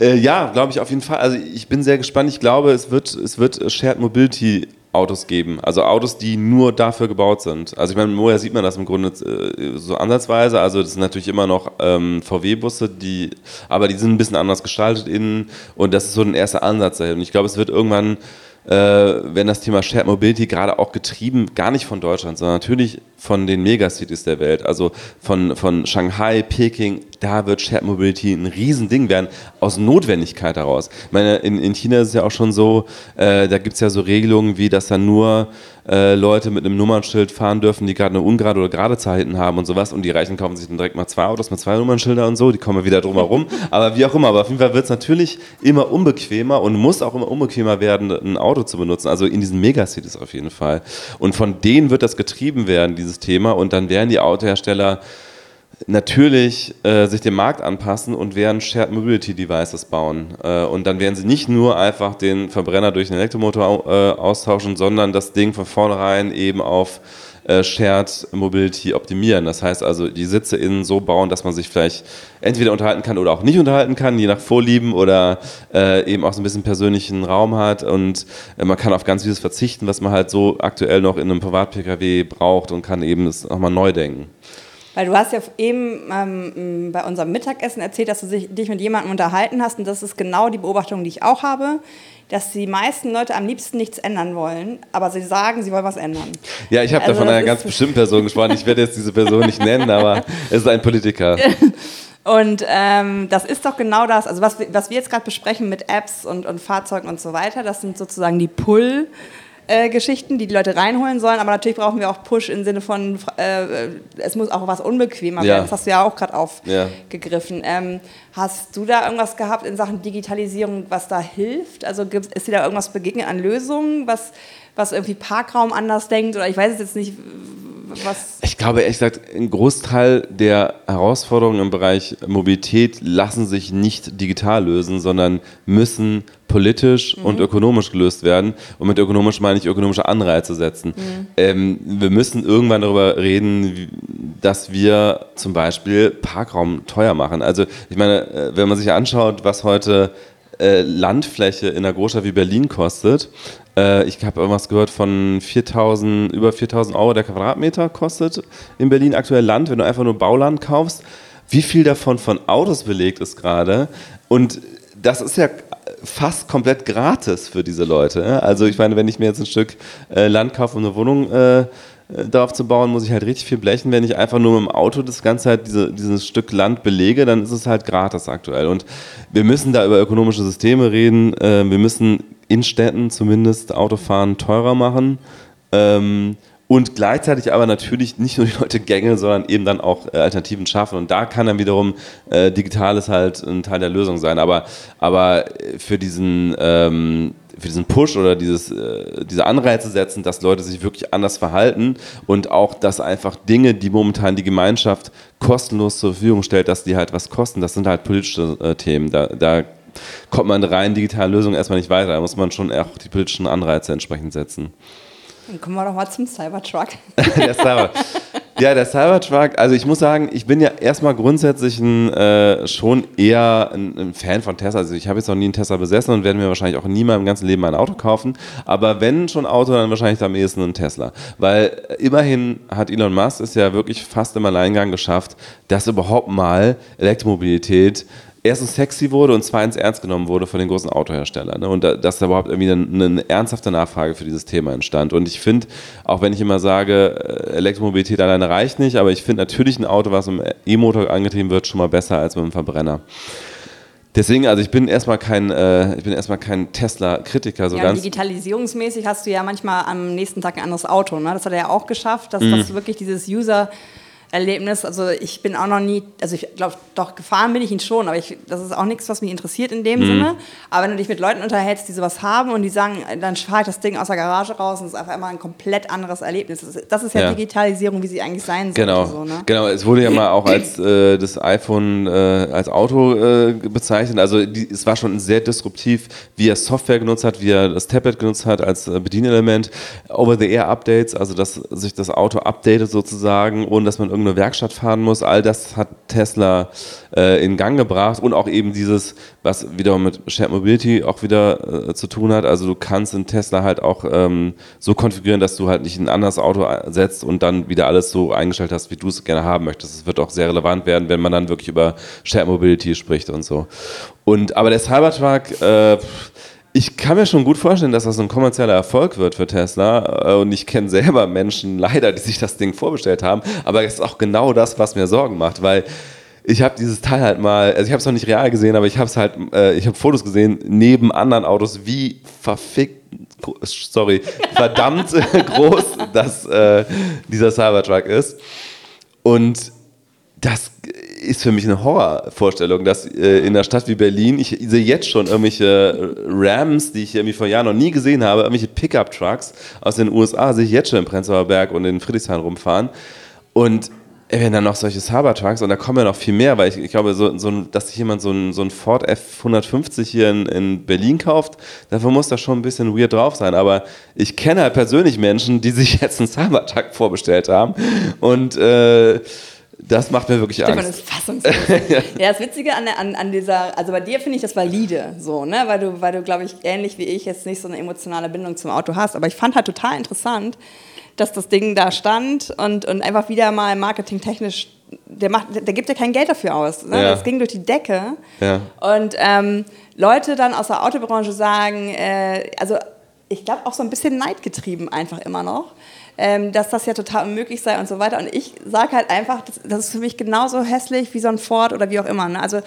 Äh, ja, glaube ich auf jeden Fall. Also ich bin sehr gespannt. Ich glaube, es wird, es wird Shared Mobility Autos geben. Also Autos, die nur dafür gebaut sind. Also ich meine, woher sieht man das im Grunde äh, so ansatzweise? Also das sind natürlich immer noch ähm, VW-Busse, die, aber die sind ein bisschen anders gestaltet innen und das ist so ein erster Ansatz dahin. Und ich glaube, es wird irgendwann äh, wenn das Thema Shared Mobility gerade auch getrieben, gar nicht von Deutschland, sondern natürlich von den Megacities der Welt, also von, von Shanghai, Peking, da wird Shared Mobility ein Riesending werden, aus Notwendigkeit heraus. Ich meine, in, in China ist es ja auch schon so, äh, da gibt es ja so Regelungen wie, dass da nur äh, Leute mit einem Nummernschild fahren dürfen, die gerade eine ungerade oder gerade Zahl hinten haben und sowas. Und die Reichen kaufen sich dann direkt mal zwei Autos mit zwei Nummernschilder und so, die kommen wieder drum herum. *laughs* aber wie auch immer, aber auf jeden Fall wird es natürlich immer unbequemer und muss auch immer unbequemer werden, ein Auto zu benutzen, also in diesen Megacities auf jeden Fall. Und von denen wird das getrieben werden, dieses Thema. Und dann werden die Autohersteller natürlich äh, sich dem Markt anpassen und werden Shared Mobility Devices bauen. Äh, und dann werden sie nicht nur einfach den Verbrenner durch einen Elektromotor äh, austauschen, sondern das Ding von vornherein eben auf äh, Shared Mobility optimieren. Das heißt also, die Sitze innen so bauen, dass man sich vielleicht entweder unterhalten kann oder auch nicht unterhalten kann, je nach Vorlieben oder äh, eben auch so ein bisschen persönlichen Raum hat und äh, man kann auf ganz vieles verzichten, was man halt so aktuell noch in einem Privat-Pkw braucht und kann eben es nochmal neu denken. Weil du hast ja eben ähm, bei unserem Mittagessen erzählt, dass du dich mit jemandem unterhalten hast und das ist genau die Beobachtung, die ich auch habe, dass die meisten Leute am liebsten nichts ändern wollen, aber sie sagen, sie wollen was ändern. Ja, ich habe also da von einer ganz bestimmten Person gesprochen. Ich werde jetzt diese Person nicht nennen, aber es ist ein Politiker. *laughs* Und ähm, das ist doch genau das, also was, was wir jetzt gerade besprechen mit Apps und, und Fahrzeugen und so weiter, das sind sozusagen die Pull- äh, Geschichten, die die Leute reinholen sollen. Aber natürlich brauchen wir auch Push im Sinne von, äh, es muss auch was unbequemer ja. werden. Das hast du ja auch gerade aufgegriffen. Ja. Ähm, hast du da irgendwas gehabt in Sachen Digitalisierung, was da hilft? Also ist dir da irgendwas begegnet an Lösungen, was, was irgendwie Parkraum anders denkt? Oder ich weiß es jetzt nicht, was. Ich glaube, ehrlich gesagt, ein Großteil der Herausforderungen im Bereich Mobilität lassen sich nicht digital lösen, sondern müssen politisch mhm. und ökonomisch gelöst werden. Und mit ökonomisch meine ich ökonomische Anreize setzen. Mhm. Ähm, wir müssen irgendwann darüber reden, dass wir zum Beispiel Parkraum teuer machen. Also ich meine, äh, wenn man sich anschaut, was heute äh, Landfläche in einer Großstadt wie Berlin kostet. Äh, ich habe irgendwas gehört von 4000, über 4000 Euro der Quadratmeter kostet in Berlin aktuell Land, wenn du einfach nur Bauland kaufst. Wie viel davon von Autos belegt ist gerade? Und das ist ja fast komplett gratis für diese Leute. Also ich meine, wenn ich mir jetzt ein Stück äh, Land kaufe, um eine Wohnung äh, äh, darauf zu bauen, muss ich halt richtig viel blechen. Wenn ich einfach nur mit dem Auto das Ganze halt diese, dieses Stück Land belege, dann ist es halt gratis aktuell. Und wir müssen da über ökonomische Systeme reden. Äh, wir müssen in Städten zumindest Autofahren teurer machen. Ähm, und gleichzeitig aber natürlich nicht nur die Leute gängeln, sondern eben dann auch äh, Alternativen schaffen. Und da kann dann wiederum äh, Digitales halt ein Teil der Lösung sein. Aber, aber für diesen ähm, für diesen Push oder dieses, äh, diese Anreize setzen, dass Leute sich wirklich anders verhalten und auch, dass einfach Dinge, die momentan die Gemeinschaft kostenlos zur Verfügung stellt, dass die halt was kosten, das sind halt politische äh, Themen. Da, da kommt man rein digitale Lösungen erstmal nicht weiter. Da muss man schon auch die politischen Anreize entsprechend setzen. Dann kommen wir doch mal zum Cybertruck. *laughs* der Cyber. Ja, der Cybertruck, also ich muss sagen, ich bin ja erstmal grundsätzlich ein, äh, schon eher ein, ein, Fan von Tesla. Also ich habe jetzt noch nie einen Tesla besessen und werde mir wahrscheinlich auch nie mal im ganzen Leben ein Auto kaufen. Aber wenn schon Auto, dann wahrscheinlich am ehesten ein Tesla. Weil immerhin hat Elon Musk es ja wirklich fast im Alleingang geschafft, dass überhaupt mal Elektromobilität erstens sexy wurde und zweitens ernst genommen wurde von den großen Autoherstellern. Ne? Und da, dass da überhaupt irgendwie eine, eine, ernsthafte Nachfrage für dieses Thema entstand. Und ich finde, auch wenn ich immer sage, äh, Elektromobilität alleine reicht nicht, aber ich finde natürlich ein Auto, was mit einem E-Motor angetrieben wird, schon mal besser als mit einem Verbrenner. Deswegen, also ich bin erstmal kein, äh, ich bin erstmal kein Tesla-Kritiker. So ja, ganz digitalisierungsmäßig hast du ja manchmal am nächsten Tag ein anderes Auto. Ne? Das hat er ja auch geschafft, dass, mm. dass wirklich dieses User Erlebnis. Also ich bin auch noch nie, also ich glaube, doch gefahren bin ich ihn schon, aber ich, das ist auch nichts, was mich interessiert in dem mhm. Sinne. Aber wenn du dich mit Leuten unterhältst, die sowas haben und die sagen, dann fahre ich das Ding aus der Garage raus und es ist einfach immer ein komplett anderes Erlebnis. Das ist, das ist ja, ja, Digitalisierung, wie sie eigentlich sein soll. Genau, so, ne? genau. Es wurde ja mal auch *clears throat* als äh, das iPhone äh, als Auto äh, bezeichnet. Also die, es war schon sehr disruptiv, wie er Software genutzt hat, wie er das Tablet genutzt hat als äh, Bedienelement. Over-the-Air-Updates, also dass sich das Auto updatet sozusagen, ohne dass man irgendwie irgendeine Werkstatt fahren muss. All das hat Tesla äh, in Gang gebracht und auch eben dieses, was wiederum mit Shared Mobility auch wieder äh, zu tun hat. Also du kannst in Tesla halt auch ähm, so konfigurieren, dass du halt nicht ein anderes Auto setzt und dann wieder alles so eingestellt hast, wie du es gerne haben möchtest. Es wird auch sehr relevant werden, wenn man dann wirklich über Shared Mobility spricht und so. Und aber der Cybertruck, äh, ich kann mir schon gut vorstellen, dass das ein kommerzieller Erfolg wird für Tesla. Äh, und ich kenne selber Menschen, leider, die sich das Ding vorbestellt haben. Aber es ist auch genau das, was mir Sorgen macht, weil ich habe dieses Teil halt mal, also ich habe es noch nicht real gesehen, aber ich habe es halt, äh, ich habe Fotos gesehen neben anderen Autos, wie verfickt, sorry, *laughs* verdammt groß das, äh, dieser Cybertruck ist. Und das ist für mich eine Horrorvorstellung, dass äh, in einer Stadt wie Berlin, ich sehe jetzt schon irgendwelche Rams, die ich irgendwie vor Jahren noch nie gesehen habe, irgendwelche Pickup-Trucks aus den USA, sehe ich jetzt schon im Prenzlauer Berg und in Friedrichshain rumfahren. Und wenn dann noch solche Cybertrucks und da kommen ja noch viel mehr, weil ich, ich glaube, so, so, dass sich jemand so ein, so ein Ford F150 hier in, in Berlin kauft, dafür muss das schon ein bisschen weird drauf sein. Aber ich kenne halt persönlich Menschen, die sich jetzt einen Cybertruck vorbestellt haben und äh, das macht mir wirklich Stefan Angst. ist fassungslos. *laughs* ja, das Witzige an, an, an dieser, also bei dir finde ich das valide, so, ne, weil du, weil du, glaube ich, ähnlich wie ich jetzt nicht so eine emotionale Bindung zum Auto hast. Aber ich fand halt total interessant, dass das Ding da stand und, und einfach wieder mal marketingtechnisch, der, macht, der gibt ja kein Geld dafür aus. Ne? Ja. Das ging durch die Decke. Ja. Und ähm, Leute dann aus der Autobranche sagen, äh, also ich glaube auch so ein bisschen neidgetrieben einfach immer noch ähm, dass das ja total unmöglich sei und so weiter. Und ich sage halt einfach, das, das, ist für mich genauso hässlich wie so ein Ford oder wie auch immer. Ne? Also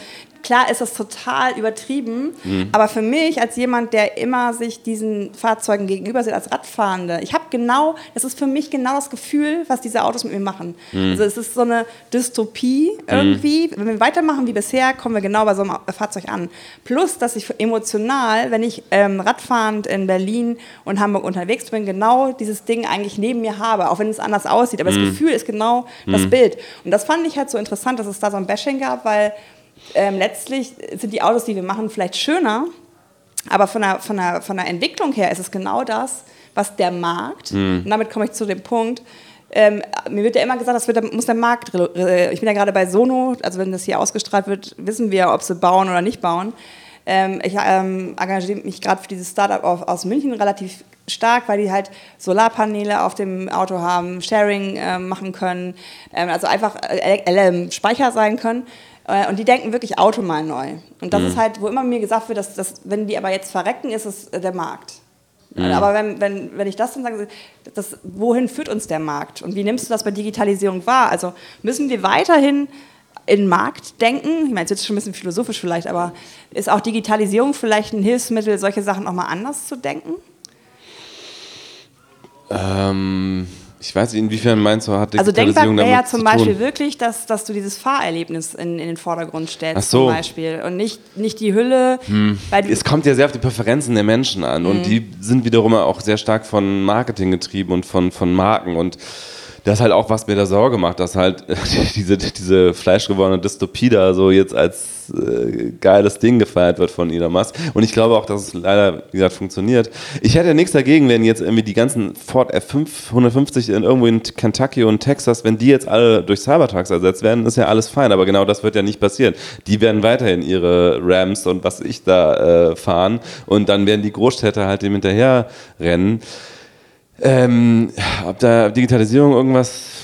klar ist das total übertrieben, mhm. aber für mich als jemand, der immer sich diesen Fahrzeugen gegenüber sieht, als Radfahrende, ich habe genau, das ist für mich genau das Gefühl, was diese Autos mit mir machen. Mhm. Also es ist so eine Dystopie irgendwie. Mhm. Wenn wir weitermachen wie bisher, kommen wir genau bei so einem Fahrzeug an. Plus, dass ich emotional, wenn ich ähm, radfahrend in Berlin und Hamburg unterwegs bin, genau dieses Ding eigentlich neben mir habe, auch wenn es anders aussieht. Aber mhm. das Gefühl ist genau mhm. das Bild. Und das fand ich halt so interessant, dass es da so ein Bashing gab, weil ähm, letztlich sind die Autos, die wir machen, vielleicht schöner, aber von der, von, der, von der Entwicklung her ist es genau das, was der Markt, mhm. und damit komme ich zu dem Punkt, ähm, mir wird ja immer gesagt, das wird, muss der Markt, ich bin ja gerade bei Sono, also wenn das hier ausgestrahlt wird, wissen wir, ob sie bauen oder nicht bauen. Ähm, ich ähm, engagiere mich gerade für dieses Startup aus München relativ stark, weil die halt Solarpaneele auf dem Auto haben, Sharing äh, machen können, ähm, also einfach äh, Speicher sein können. Äh, und die denken wirklich Auto mal neu. Und das mhm. ist halt, wo immer mir gesagt wird, dass, dass wenn die aber jetzt verrecken, ist es äh, der Markt. Mhm. Aber wenn, wenn, wenn ich das dann sage, das, wohin führt uns der Markt? Und wie nimmst du das bei Digitalisierung wahr? Also müssen wir weiterhin in Markt denken? Ich meine, es ist schon ein bisschen philosophisch vielleicht, aber ist auch Digitalisierung vielleicht ein Hilfsmittel, solche Sachen auch mal anders zu denken? Ähm, ich weiß nicht, inwiefern meinst du, hat Also denkbar wäre ja zum Beispiel wirklich, dass, dass du dieses Fahrerlebnis in, in den Vordergrund stellst Ach so. zum Beispiel und nicht, nicht die Hülle. Hm. es kommt ja sehr auf die Präferenzen der Menschen an hm. und die sind wiederum auch sehr stark von Marketing getrieben und von, von Marken und das ist halt auch, was mir da Sorge macht, dass halt *laughs* diese, diese fleischgewordene Dystopie da so jetzt als äh, geiles Ding gefeiert wird von Elon Musk. Und ich glaube auch, dass es leider, wie gesagt, funktioniert. Ich hätte ja nichts dagegen, wenn jetzt irgendwie die ganzen Ford F550 in irgendwo in Kentucky und Texas, wenn die jetzt alle durch Cybertrucks ersetzt werden, ist ja alles fein. Aber genau das wird ja nicht passieren. Die werden weiterhin ihre Rams und was ich da äh, fahren und dann werden die Großstädte halt dem hinterher rennen. Ähm, ob da Digitalisierung irgendwas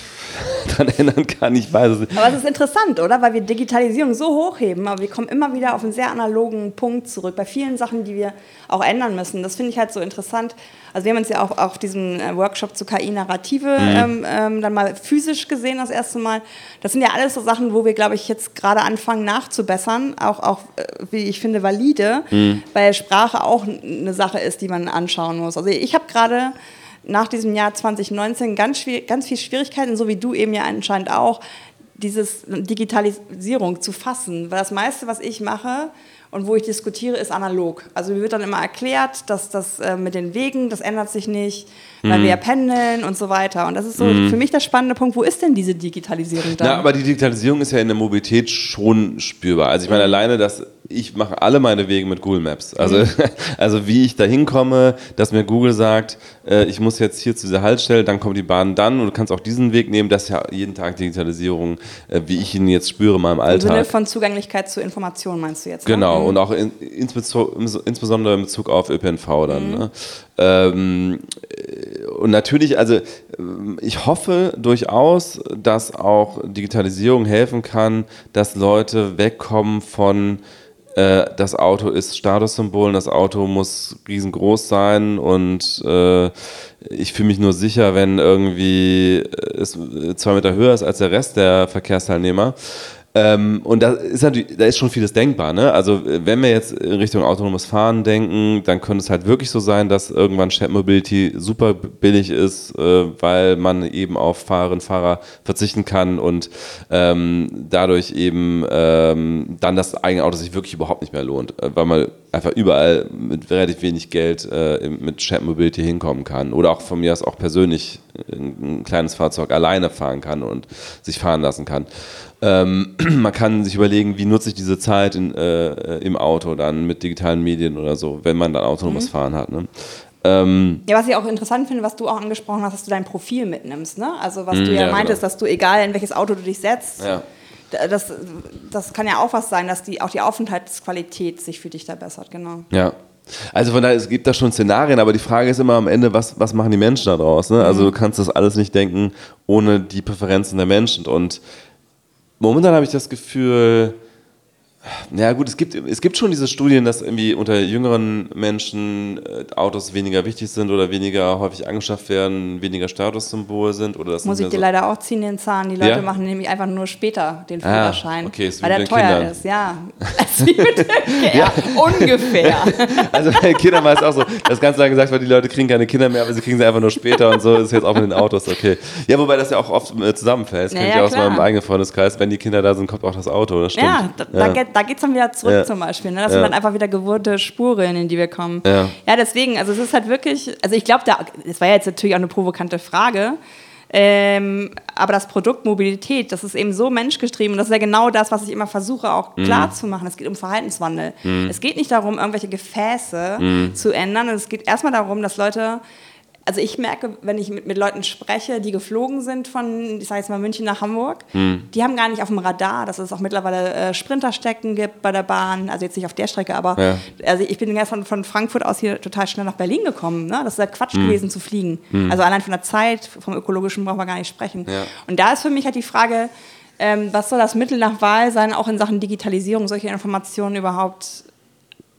*laughs* dran ändern kann, ich weiß es nicht. Aber es ist interessant, oder? Weil wir Digitalisierung so hochheben, aber wir kommen immer wieder auf einen sehr analogen Punkt zurück, bei vielen Sachen, die wir auch ändern müssen. Das finde ich halt so interessant. Also wir haben uns ja auch auf diesem äh, Workshop zu KI-Narrative mhm. ähm, ähm, dann mal physisch gesehen das erste Mal. Das sind ja alles so Sachen, wo wir, glaube ich, jetzt gerade anfangen nachzubessern, auch, auch äh, wie ich finde, valide, mhm. weil Sprache auch eine Sache ist, die man anschauen muss. Also ich habe gerade nach diesem Jahr 2019 ganz, ganz viel Schwierigkeiten, so wie du eben ja anscheinend auch, dieses Digitalisierung zu fassen. Weil das meiste, was ich mache und wo ich diskutiere, ist analog. Also mir wird dann immer erklärt, dass das äh, mit den Wegen, das ändert sich nicht, weil mhm. wir ja pendeln und so weiter. Und das ist so mhm. für mich der spannende Punkt, wo ist denn diese Digitalisierung da? Na, aber die Digitalisierung ist ja in der Mobilität schon spürbar. Also ich meine, alleine, dass ich mache alle meine Wege mit Google Maps. Also, mhm. *laughs* also wie ich da hinkomme, dass mir Google sagt, äh, ich muss jetzt hier zu dieser Haltestelle, dann kommt die Bahn dann und du kannst auch diesen Weg nehmen. Das ist ja jeden Tag Digitalisierung, äh, wie ich ihn jetzt spüre in meinem Alltag. Im Sinne von Zugänglichkeit zu Informationen meinst du jetzt? Ne? Genau, mhm. und auch in, insbesondere in Bezug auf ÖPNV dann. Mhm. Ne? Ähm, und natürlich, also ich hoffe durchaus, dass auch Digitalisierung helfen kann, dass Leute wegkommen von äh, das Auto ist Statussymbol, das Auto muss riesengroß sein und äh, ich fühle mich nur sicher, wenn irgendwie es zwei Meter höher ist als der Rest der Verkehrsteilnehmer. Ähm, und da ist natürlich, da ist schon vieles denkbar. Ne? Also wenn wir jetzt in Richtung autonomes Fahren denken, dann könnte es halt wirklich so sein, dass irgendwann Shared Mobility super billig ist, äh, weil man eben auf Fahrerinnen Fahrer verzichten kann und ähm, dadurch eben ähm, dann das eigene Auto sich wirklich überhaupt nicht mehr lohnt, äh, weil man einfach überall mit relativ wenig Geld äh, mit Shared Mobility hinkommen kann oder auch von mir aus auch persönlich ein kleines Fahrzeug alleine fahren kann und sich fahren lassen kann. Ähm, *clears throat* man kann sich überlegen, wie nutze ich diese Zeit in, äh, im Auto dann mit digitalen Medien oder so, wenn man dann autonomes mhm. Fahren hat. Ne? Ähm ja, was ich auch interessant finde, was du auch angesprochen hast, dass du dein Profil mitnimmst. Ne? Also was mm, du ja, ja meintest, genau. dass du, egal in welches Auto du dich setzt, ja. das, das kann ja auch was sein, dass die, auch die Aufenthaltsqualität sich für dich da bessert. Genau. Ja. Also von daher, es gibt da schon Szenarien, aber die Frage ist immer am Ende, was, was machen die Menschen da draus? Ne? Also mhm. du kannst das alles nicht denken ohne die Präferenzen der Menschen. Und momentan habe ich das Gefühl, ja gut, es gibt, es gibt schon diese Studien, dass irgendwie unter jüngeren Menschen äh, Autos weniger wichtig sind oder weniger häufig angeschafft werden, weniger Statussymbol sind. Oder das Muss ich dir so leider auch ziehen, den Zahn. Die Leute ja? machen nämlich einfach nur später den ah, Führerschein, ah, okay, weil der teuer Kindern. ist. Ja, *laughs* ja. ungefähr. *laughs* also bei Kindern war es auch so, das ganz lange gesagt wird, die Leute kriegen keine Kinder mehr, aber sie kriegen sie einfach nur später und so ist jetzt auch mit den Autos okay. Ja, wobei das ja auch oft äh, zusammenfällt. Das kenne ich aus meinem eigenen Freundeskreis. Wenn die Kinder da sind, kommt auch das Auto. Das stimmt. Ja, da, da da geht es dann wieder zurück ja. zum Beispiel. Ne? Das sind dann einfach wieder gewohnte Spuren, in die wir kommen. Ja, deswegen, also es ist halt wirklich, also ich glaube, das war ja jetzt natürlich auch eine provokante Frage. Ähm, aber das Produkt Mobilität, das ist eben so menschgetrieben und das ist ja genau das, was ich immer versuche auch mhm. klar zu machen. Es geht um Verhaltenswandel. Mhm. Es geht nicht darum, irgendwelche Gefäße mhm. zu ändern. Es geht erstmal darum, dass Leute also ich merke, wenn ich mit, mit Leuten spreche, die geflogen sind von, ich sage jetzt mal München nach Hamburg, mhm. die haben gar nicht auf dem Radar, dass es auch mittlerweile äh, Sprinterstecken gibt bei der Bahn, also jetzt nicht auf der Strecke, aber ja. also ich bin ja von, von Frankfurt aus hier total schnell nach Berlin gekommen. Ne? Das ist ja Quatsch mhm. gewesen zu fliegen. Mhm. Also allein von der Zeit, vom ökologischen brauchen wir gar nicht sprechen. Ja. Und da ist für mich halt die Frage, ähm, was soll das Mittel nach Wahl sein, auch in Sachen Digitalisierung, solche Informationen überhaupt,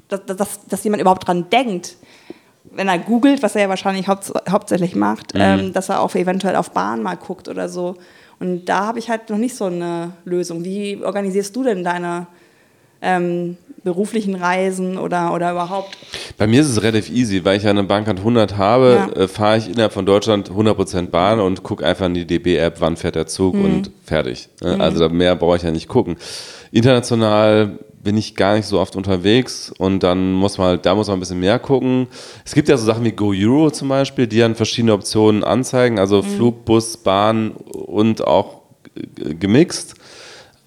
dass, dass, dass jemand überhaupt dran denkt wenn er googelt, was er ja wahrscheinlich haupt, hauptsächlich macht, mhm. ähm, dass er auch eventuell auf Bahn mal guckt oder so. Und da habe ich halt noch nicht so eine Lösung. Wie organisierst du denn deine ähm, beruflichen Reisen oder, oder überhaupt? Bei mir ist es relativ easy, weil ich ja eine Bank an 100 habe, ja. äh, fahre ich innerhalb von Deutschland 100% Bahn und gucke einfach in die DB-App, wann fährt der Zug mhm. und fertig. Ne? Mhm. Also mehr brauche ich ja nicht gucken. International bin ich gar nicht so oft unterwegs und dann muss man halt, da muss man ein bisschen mehr gucken. Es gibt ja so Sachen wie Go Euro zum Beispiel, die dann verschiedene Optionen anzeigen, also mhm. Flug, Bus, Bahn und auch gemixt.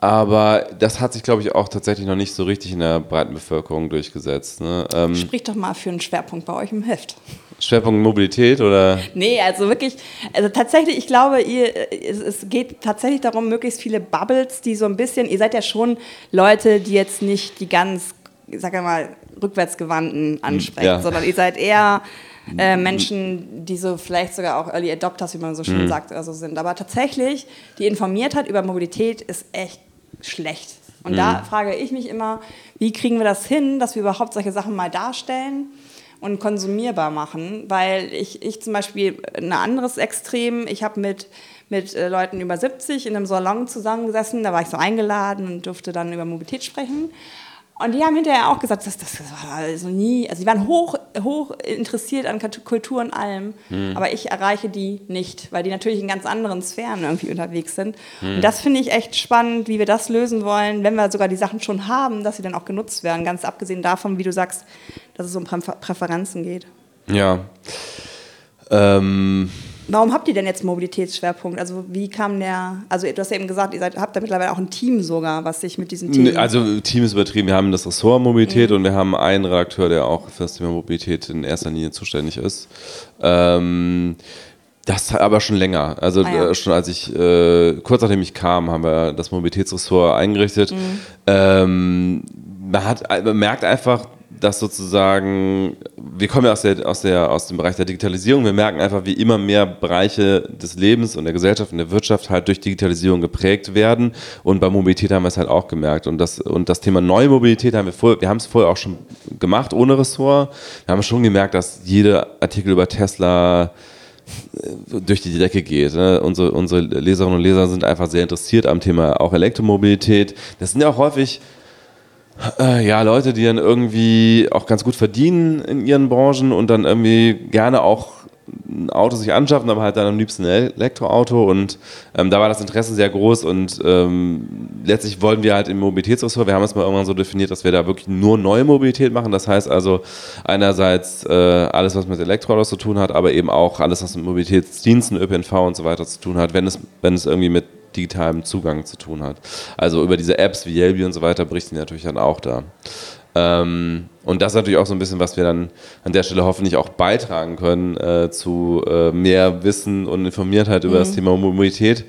Aber das hat sich, glaube ich, auch tatsächlich noch nicht so richtig in der breiten Bevölkerung durchgesetzt. Ne? Ähm, Sprich doch mal für einen Schwerpunkt bei euch im Heft. Schwerpunkt Mobilität oder? Nee, also wirklich, also tatsächlich, ich glaube, ihr, es, es, geht tatsächlich darum, möglichst viele Bubbles, die so ein bisschen, ihr seid ja schon Leute, die jetzt nicht die ganz, ich sag mal, rückwärtsgewandten hm, ansprechen, ja. sondern ihr seid eher äh, Menschen, die so vielleicht sogar auch Early Adopters, wie man so schön mhm. sagt, also sind. Aber tatsächlich, die Informiertheit über Mobilität ist echt schlecht. Und mhm. da frage ich mich immer, wie kriegen wir das hin, dass wir überhaupt solche Sachen mal darstellen? und konsumierbar machen, weil ich, ich zum Beispiel ein anderes Extrem, ich habe mit, mit äh, Leuten über 70 in einem Salon zusammengesessen, da war ich so eingeladen und durfte dann über Mobilität sprechen und die haben hinterher auch gesagt, das, das war also nie, also sie waren hoch, hoch interessiert an Kultur und allem, hm. aber ich erreiche die nicht, weil die natürlich in ganz anderen Sphären irgendwie unterwegs sind. Hm. Und das finde ich echt spannend, wie wir das lösen wollen, wenn wir sogar die Sachen schon haben, dass sie dann auch genutzt werden, ganz abgesehen davon, wie du sagst, dass es um Präferenzen geht. Ja. Ähm Warum habt ihr denn jetzt Mobilitätsschwerpunkt? Also wie kam der, also du hast ja eben gesagt, ihr seid, habt da mittlerweile auch ein Team sogar, was sich mit diesem Team... Also Team ist übertrieben, wir haben das Ressort Mobilität mhm. und wir haben einen Redakteur, der auch für das Thema Mobilität in erster Linie zuständig ist. Ähm, das aber schon länger. Also ah, ja. äh, schon als ich, äh, kurz nachdem ich kam, haben wir das Mobilitätsressort eingerichtet. Mhm. Ähm, man, hat, man merkt einfach, dass sozusagen, wir kommen ja aus, der, aus, der, aus dem Bereich der Digitalisierung, wir merken einfach, wie immer mehr Bereiche des Lebens und der Gesellschaft und der Wirtschaft halt durch Digitalisierung geprägt werden. Und bei Mobilität haben wir es halt auch gemerkt. Und das, und das Thema neue Mobilität haben wir vorher, wir haben es vorher auch schon gemacht ohne Ressort. Wir haben schon gemerkt, dass jeder Artikel über Tesla äh, durch die Decke geht. Ne? Unsere, unsere Leserinnen und Leser sind einfach sehr interessiert am Thema auch Elektromobilität. Das sind ja auch häufig äh, ja, Leute, die dann irgendwie auch ganz gut verdienen in ihren Branchen und dann irgendwie gerne auch ein Auto sich anschaffen, aber halt dann am liebsten ein Elektroauto. Und ähm, da war das Interesse sehr groß und ähm, letztlich wollten wir halt im Mobilitätsressort, wir haben es mal irgendwann so definiert, dass wir da wirklich nur neue Mobilität machen, das heißt also einerseits äh, alles, was mit Elektroautos zu tun hat, aber eben auch alles, was mit Mobilitätsdiensten, ÖPNV und so weiter zu tun hat, wenn es, wenn es irgendwie mit digitalem Zugang zu tun hat. Also über diese Apps wie Yelby und so weiter berichten die natürlich dann auch da. Ähm, und das ist natürlich auch so ein bisschen, was wir dann an der Stelle hoffentlich auch beitragen können äh, zu äh, mehr Wissen und Informiertheit über mhm. das Thema Mobilität.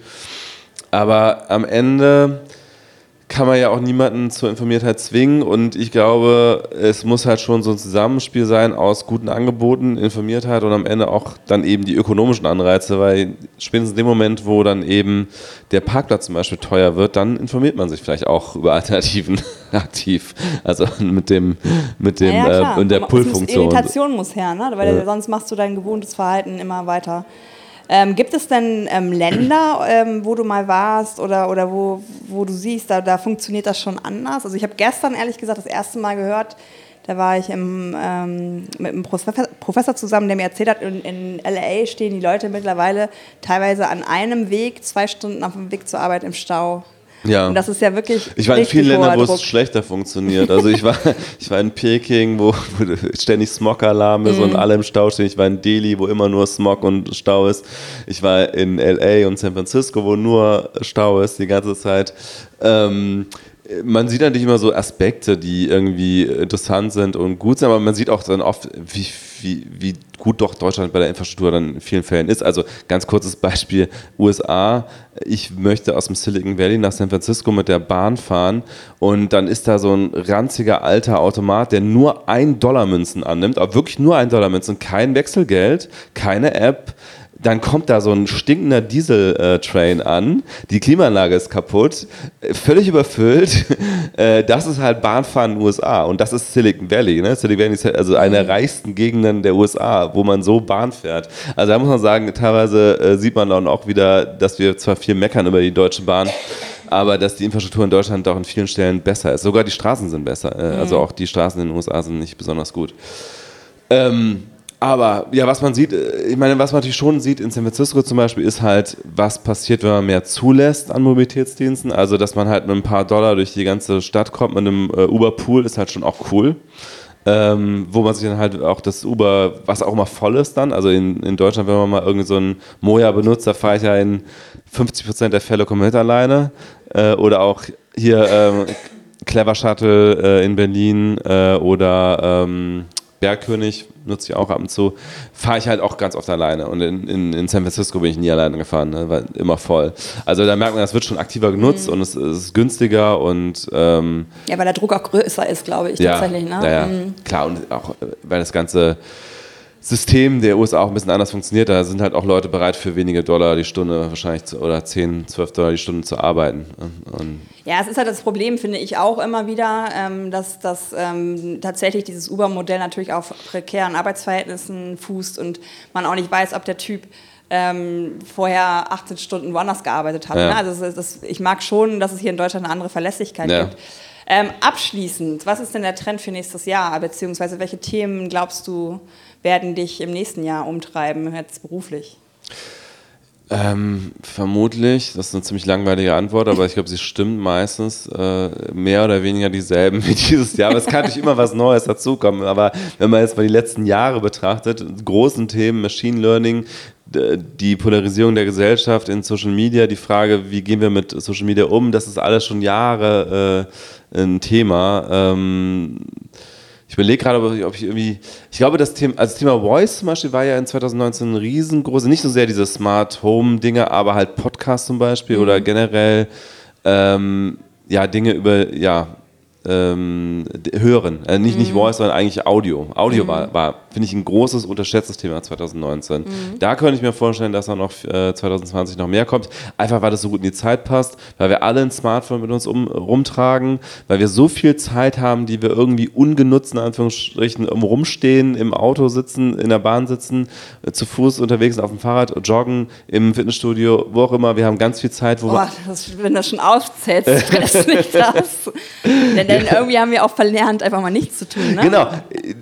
Aber am Ende kann man ja auch niemanden zur Informiertheit zwingen und ich glaube, es muss halt schon so ein Zusammenspiel sein aus guten Angeboten, Informiertheit und am Ende auch dann eben die ökonomischen Anreize, weil spätestens in dem Moment, wo dann eben der Parkplatz zum Beispiel teuer wird, dann informiert man sich vielleicht auch über Alternativen *laughs* aktiv. Also mit dem, mit dem, ja, ja, äh, der Pull-Funktion. Irritation muss her, ne? weil ja. sonst machst du dein gewohntes Verhalten immer weiter. Ähm, gibt es denn ähm, Länder, ähm, wo du mal warst oder, oder wo, wo du siehst, da, da funktioniert das schon anders? Also ich habe gestern ehrlich gesagt das erste Mal gehört, da war ich im, ähm, mit einem Professor zusammen, der mir erzählt hat, in, in LA stehen die Leute mittlerweile teilweise an einem Weg, zwei Stunden auf dem Weg zur Arbeit im Stau. Ja. Und das ist ja wirklich. Ich war in vielen Ländern, wo es schlechter funktioniert. Also ich war, *laughs* ich war in Peking, wo, wo ständig Smog-Alarm ist mm. und mhm. alle im Stau stehen. Ich war in Delhi, wo immer nur Smog und Stau ist. Ich war in LA und San Francisco, wo nur Stau ist die ganze Zeit. Ähm, man sieht natürlich immer so Aspekte, die irgendwie interessant sind und gut sind, aber man sieht auch dann oft, wie, wie, wie gut doch Deutschland bei der Infrastruktur dann in vielen Fällen ist. Also ganz kurzes Beispiel, USA, ich möchte aus dem Silicon Valley nach San Francisco mit der Bahn fahren und dann ist da so ein ranziger alter Automat, der nur ein Dollar Münzen annimmt, aber wirklich nur ein Dollar Münzen, kein Wechselgeld, keine App, dann kommt da so ein stinkender Diesel-Train an, die Klimaanlage ist kaputt, völlig überfüllt. *laughs* Äh, das ist halt Bahnfahren in den USA und das ist Silicon Valley. Ne? Silicon Valley ist also eine der reichsten Gegenden der USA, wo man so Bahn fährt. Also da muss man sagen, teilweise äh, sieht man dann auch wieder, dass wir zwar viel meckern über die Deutsche Bahn, aber dass die Infrastruktur in Deutschland auch an vielen Stellen besser ist. Sogar die Straßen sind besser. Äh, also mhm. auch die Straßen in den USA sind nicht besonders gut. Ähm, aber ja, was man sieht, äh, ich meine, was man natürlich schon sieht in San Francisco zum Beispiel, ist halt, was passiert, wenn man mehr zulässt an Mobilitätsdiensten. Also, dass man halt mit ein paar Dollar durch die ganze Stadt kommt mit einem äh, Uber-Pool, ist halt schon auch cool. Ähm, wo man sich dann halt auch das Uber, was auch immer voll ist dann, also in, in Deutschland, wenn man mal irgendwie so ein Moja benutzt, da fahre ich ja in 50% der Fälle komplett alleine. Äh, oder auch hier ähm, Clever Shuttle äh, in Berlin äh, oder ähm, Bergkönig, nutze ich auch ab und zu, fahre ich halt auch ganz oft alleine. Und in, in, in San Francisco bin ich nie alleine gefahren, ne, war immer voll. Also da merkt man, das wird schon aktiver genutzt mhm. und es, es, ist günstiger und ähm, Ja, weil der Druck auch größer ist, glaube ich, ja, tatsächlich. Ne? Ja, ja. Mhm. klar, und auch äh, weil das Ganze System der USA auch ein bisschen anders funktioniert. Da sind halt auch Leute bereit, für wenige Dollar die Stunde wahrscheinlich zu, oder 10, 12 Dollar die Stunde zu arbeiten. Und ja, es ist halt das Problem, finde ich auch immer wieder, ähm, dass, dass ähm, tatsächlich dieses Uber-Modell natürlich auf prekären Arbeitsverhältnissen fußt und man auch nicht weiß, ob der Typ ähm, vorher 18 Stunden woanders gearbeitet hat. Ja. Ne? Also das, das, ich mag schon, dass es hier in Deutschland eine andere Verlässlichkeit ja. gibt. Ähm, abschließend, was ist denn der Trend für nächstes Jahr? Beziehungsweise welche Themen glaubst du, werden dich im nächsten Jahr umtreiben, jetzt beruflich? Ähm, vermutlich, das ist eine ziemlich langweilige Antwort, aber ich glaube, sie stimmt meistens äh, mehr oder weniger dieselben wie *laughs* dieses Jahr. Aber es kann natürlich immer was Neues dazukommen. Aber wenn man jetzt mal die letzten Jahre betrachtet, großen Themen, Machine Learning, die Polarisierung der Gesellschaft in Social Media, die Frage, wie gehen wir mit Social Media um, das ist alles schon Jahre äh, ein Thema. Ähm, ich überlege gerade, ob ich irgendwie. Ich glaube, das Thema, also das Thema Voice zum Beispiel war ja in 2019 riesengroß. Nicht so sehr diese Smart Home-Dinge, aber halt Podcast zum Beispiel mhm. oder generell ähm, ja, Dinge über, ja, ähm, hören. Äh, nicht, mhm. nicht Voice, sondern eigentlich Audio. Audio mhm. war, war finde ich, ein großes, unterschätztes Thema 2019. Mhm. Da könnte ich mir vorstellen, dass da noch äh, 2020 noch mehr kommt. Einfach, weil das so gut in die Zeit passt, weil wir alle ein Smartphone mit uns um, rumtragen, weil wir so viel Zeit haben, die wir irgendwie ungenutzt, in Anführungsstrichen, rumstehen, im Auto sitzen, in der Bahn sitzen, äh, zu Fuß unterwegs auf dem Fahrrad, joggen, im Fitnessstudio, wo auch immer. Wir haben ganz viel Zeit, wo Boah, das, wenn das schon aufzählt, *laughs* stresst mich das. *laughs* Denn Denn irgendwie haben wir auch verlernt, einfach mal nichts zu tun. Ne? Genau,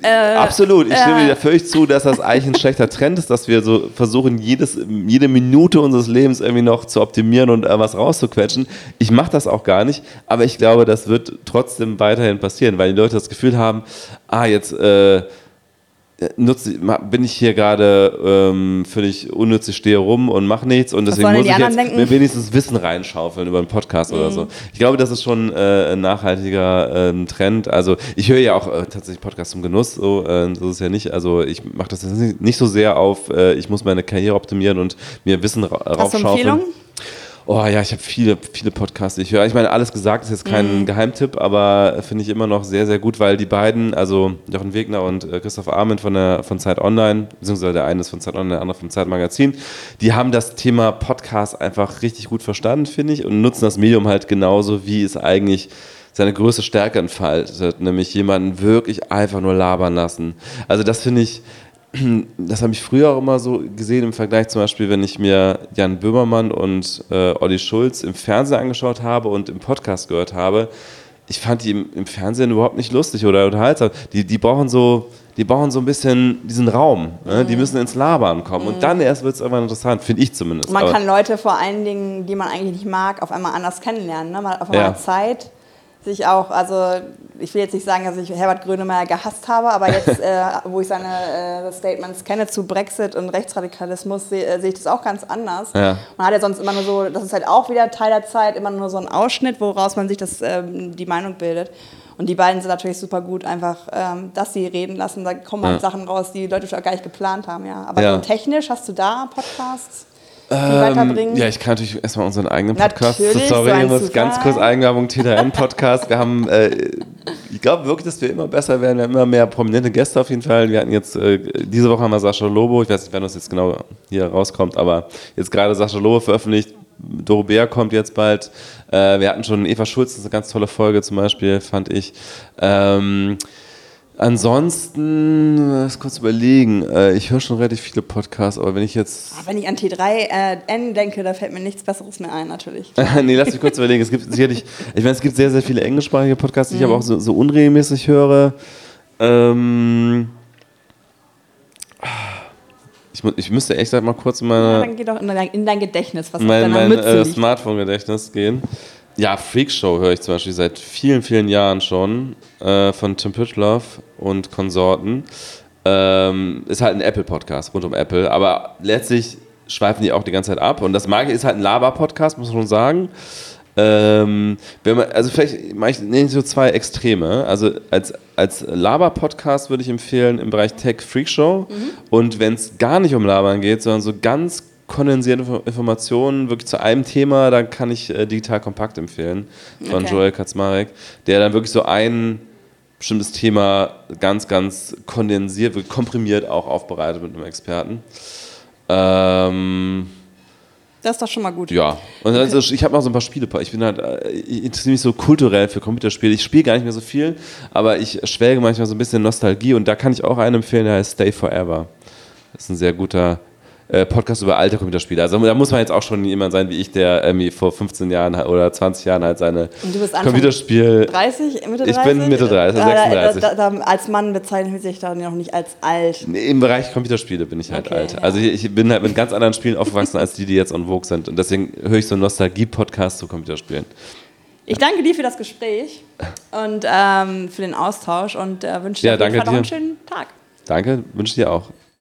äh, absolut. Ich stimme äh, dir völlig zu, dass das eigentlich ein schlechter Trend ist, dass wir so versuchen, jedes, jede Minute unseres Lebens irgendwie noch zu optimieren und äh, was rauszuquetschen. Ich mache das auch gar nicht, aber ich glaube, das wird trotzdem weiterhin passieren, weil die Leute das Gefühl haben, ah, jetzt äh, nutze, bin ich hier gerade ähm, völlig unnütz, ich stehe rum und mache nichts und deswegen muss ich jetzt denken? mir wenigstens Wissen reinschaufeln über einen Podcast mhm. oder so. Ich glaube, das ist schon äh, ein nachhaltiger äh, Trend. Also ich höre ja auch äh, tatsächlich Podcasts zum Genuss, so, äh, so ist es ja nicht. Also ich mache das nicht so sehr auf, äh, ich muss meine Karriere optimieren und mir Wissen ra raufschaufeln. Oh ja, ich habe viele, viele Podcasts, die ich höre. Ich meine, alles gesagt ist jetzt kein mhm. Geheimtipp, aber finde ich immer noch sehr, sehr gut, weil die beiden, also Jochen Wegner und äh, Christoph Arment von, der, von Zeit Online, beziehungsweise der eine ist von Zeit Online, der andere vom Zeit Magazin, die haben das Thema Podcast einfach richtig gut verstanden, finde ich, und nutzen das Medium halt genauso, wie es eigentlich seine größte Stärke entfaltet, nämlich jemanden wirklich einfach nur labern lassen. Also das finde ich, *clears throat* das habe ich früher auch immer so gesehen im Vergleich zum Beispiel, wenn ich mir Jan Böhmermann und äh, Olli Schulz im Fernsehen angeschaut habe und im Podcast gehört habe. Ich fand die im, im Fernsehen überhaupt nicht lustig oder unterhaltsam. Die, die brauchen so, die brauchen so ein bisschen diesen Raum. Ne? Mhm. Die müssen ins Labern kommen. Mhm. Und dann erst wird es irgendwann interessant, finde ich zumindest. Man Aber kann Leute vor allen Dingen, die man eigentlich nicht mag, auf einmal anders kennenlernen. Ne? Man hat auf einmal ja. Zeit sich auch, also ich will jetzt nicht sagen, dass ich Herbert Grönemeyer gehasst habe, aber jetzt, *laughs* äh, wo ich seine äh, Statements kenne zu Brexit und Rechtsradikalismus, sehe äh, seh ich das auch ganz anders. Ja. Man hat ja sonst immer nur so, das ist halt auch wieder Teil der Zeit, immer nur so ein Ausschnitt, woraus man sich das, ähm, die Meinung bildet. Und die beiden sind natürlich super gut, einfach, ähm, dass sie reden lassen. Da kommen halt ja. Sachen raus, die Leute schon gar nicht geplant haben. Ja. Aber ja. Technisch hast du da Podcasts? Ähm, Ja, ich kann natürlich erstmal unseren eigenen Podcast. Natürlich, Sorry, ich muss ganz kurz Eigenwerbung, TTN-Podcast. wir haben, äh, ich glaube wirklich, dass wir immer besser werden. Wir haben immer mehr prominente Gäste auf jeden Fall. Wir hatten jetzt, äh, diese Woche haben wir Sascha Lobo. Ich weiß nicht, wann das jetzt genau hier rauskommt, aber jetzt gerade Sascha Lobo veröffentlicht. Doro Bär kommt jetzt bald. Äh, wir hatten schon Eva Schulz, das ist eine ganz tolle Folge zum Beispiel, fand ich. Ähm, Ansonsten, lass kurz überlegen. Äh, ich höre schon relativ viele Podcasts, aber wenn ich jetzt. wenn ich an T3N äh, denke, da fällt mir nichts Besseres mehr ein, natürlich. *laughs* nee, lass mich kurz überlegen. Es gibt sicherlich, ich meine, es gibt sehr, sehr viele englischsprachige Podcasts, die mhm. ich aber auch so, so unregelmäßig höre. Ähm. Ich, ich müsste echt mal kurz in meine. Ja, dann geh doch in dein, in dein Gedächtnis, was mein, mein äh, Smartphone-Gedächtnis gehen. Ja, Freakshow höre ich zum Beispiel seit vielen, vielen Jahren schon äh, von Tim Pütloff und Konsorten. Ähm, ist halt ein Apple-Podcast rund um Apple, aber letztlich schweifen die auch die ganze Zeit ab. Und das mag ich, ist halt ein Laber-Podcast, muss man schon sagen. Ähm, wenn man, also vielleicht mache ich so zwei Extreme. Also als, als Laber-Podcast würde ich empfehlen im Bereich Tech Freakshow. Mhm. Und wenn es gar nicht um Labern geht, sondern so ganz kondensierte Informationen wirklich zu einem Thema, dann kann ich äh, Digital Kompakt empfehlen von okay. Joel Kaczmarek, der dann wirklich so ein bestimmtes Thema ganz, ganz kondensiert, komprimiert auch aufbereitet mit einem Experten. Ähm, das ist doch schon mal gut. Ja. Und also ich habe noch so ein paar Spiele. Ich bin halt, äh, ich interessiere mich so kulturell für Computerspiele. Ich spiele gar nicht mehr so viel, aber ich schwelge manchmal so ein bisschen Nostalgie und da kann ich auch einen empfehlen, der heißt Stay Forever. Das ist ein sehr guter äh, Podcast über alte Computerspiele. Also da muss man jetzt auch schon jemand sein wie ich, der irgendwie vor 15 Jahren oder 20 Jahren halt seine Und du bist Computerspiel. 30, Mitte 30? Ich bin Mitte 30, 36. Da, da, da, als Mann bezeichnet sich da noch nicht als alt. Nee, Im Bereich Computerspiele bin ich halt okay, alt. Ja. Also ich, ich, bin halt mit ganz anderen Spielen aufgewachsen als die, die jetzt on Vogue sind. Und deswegen höre ich so Nostalgie-Podcasts zu Computerspielen. Ich danke dir für das Gespräch und ähm, für den Austausch und äh, wünsche dir ja, auf jeden Fall noch einen schönen Tag. Danke, wünsche dir auch.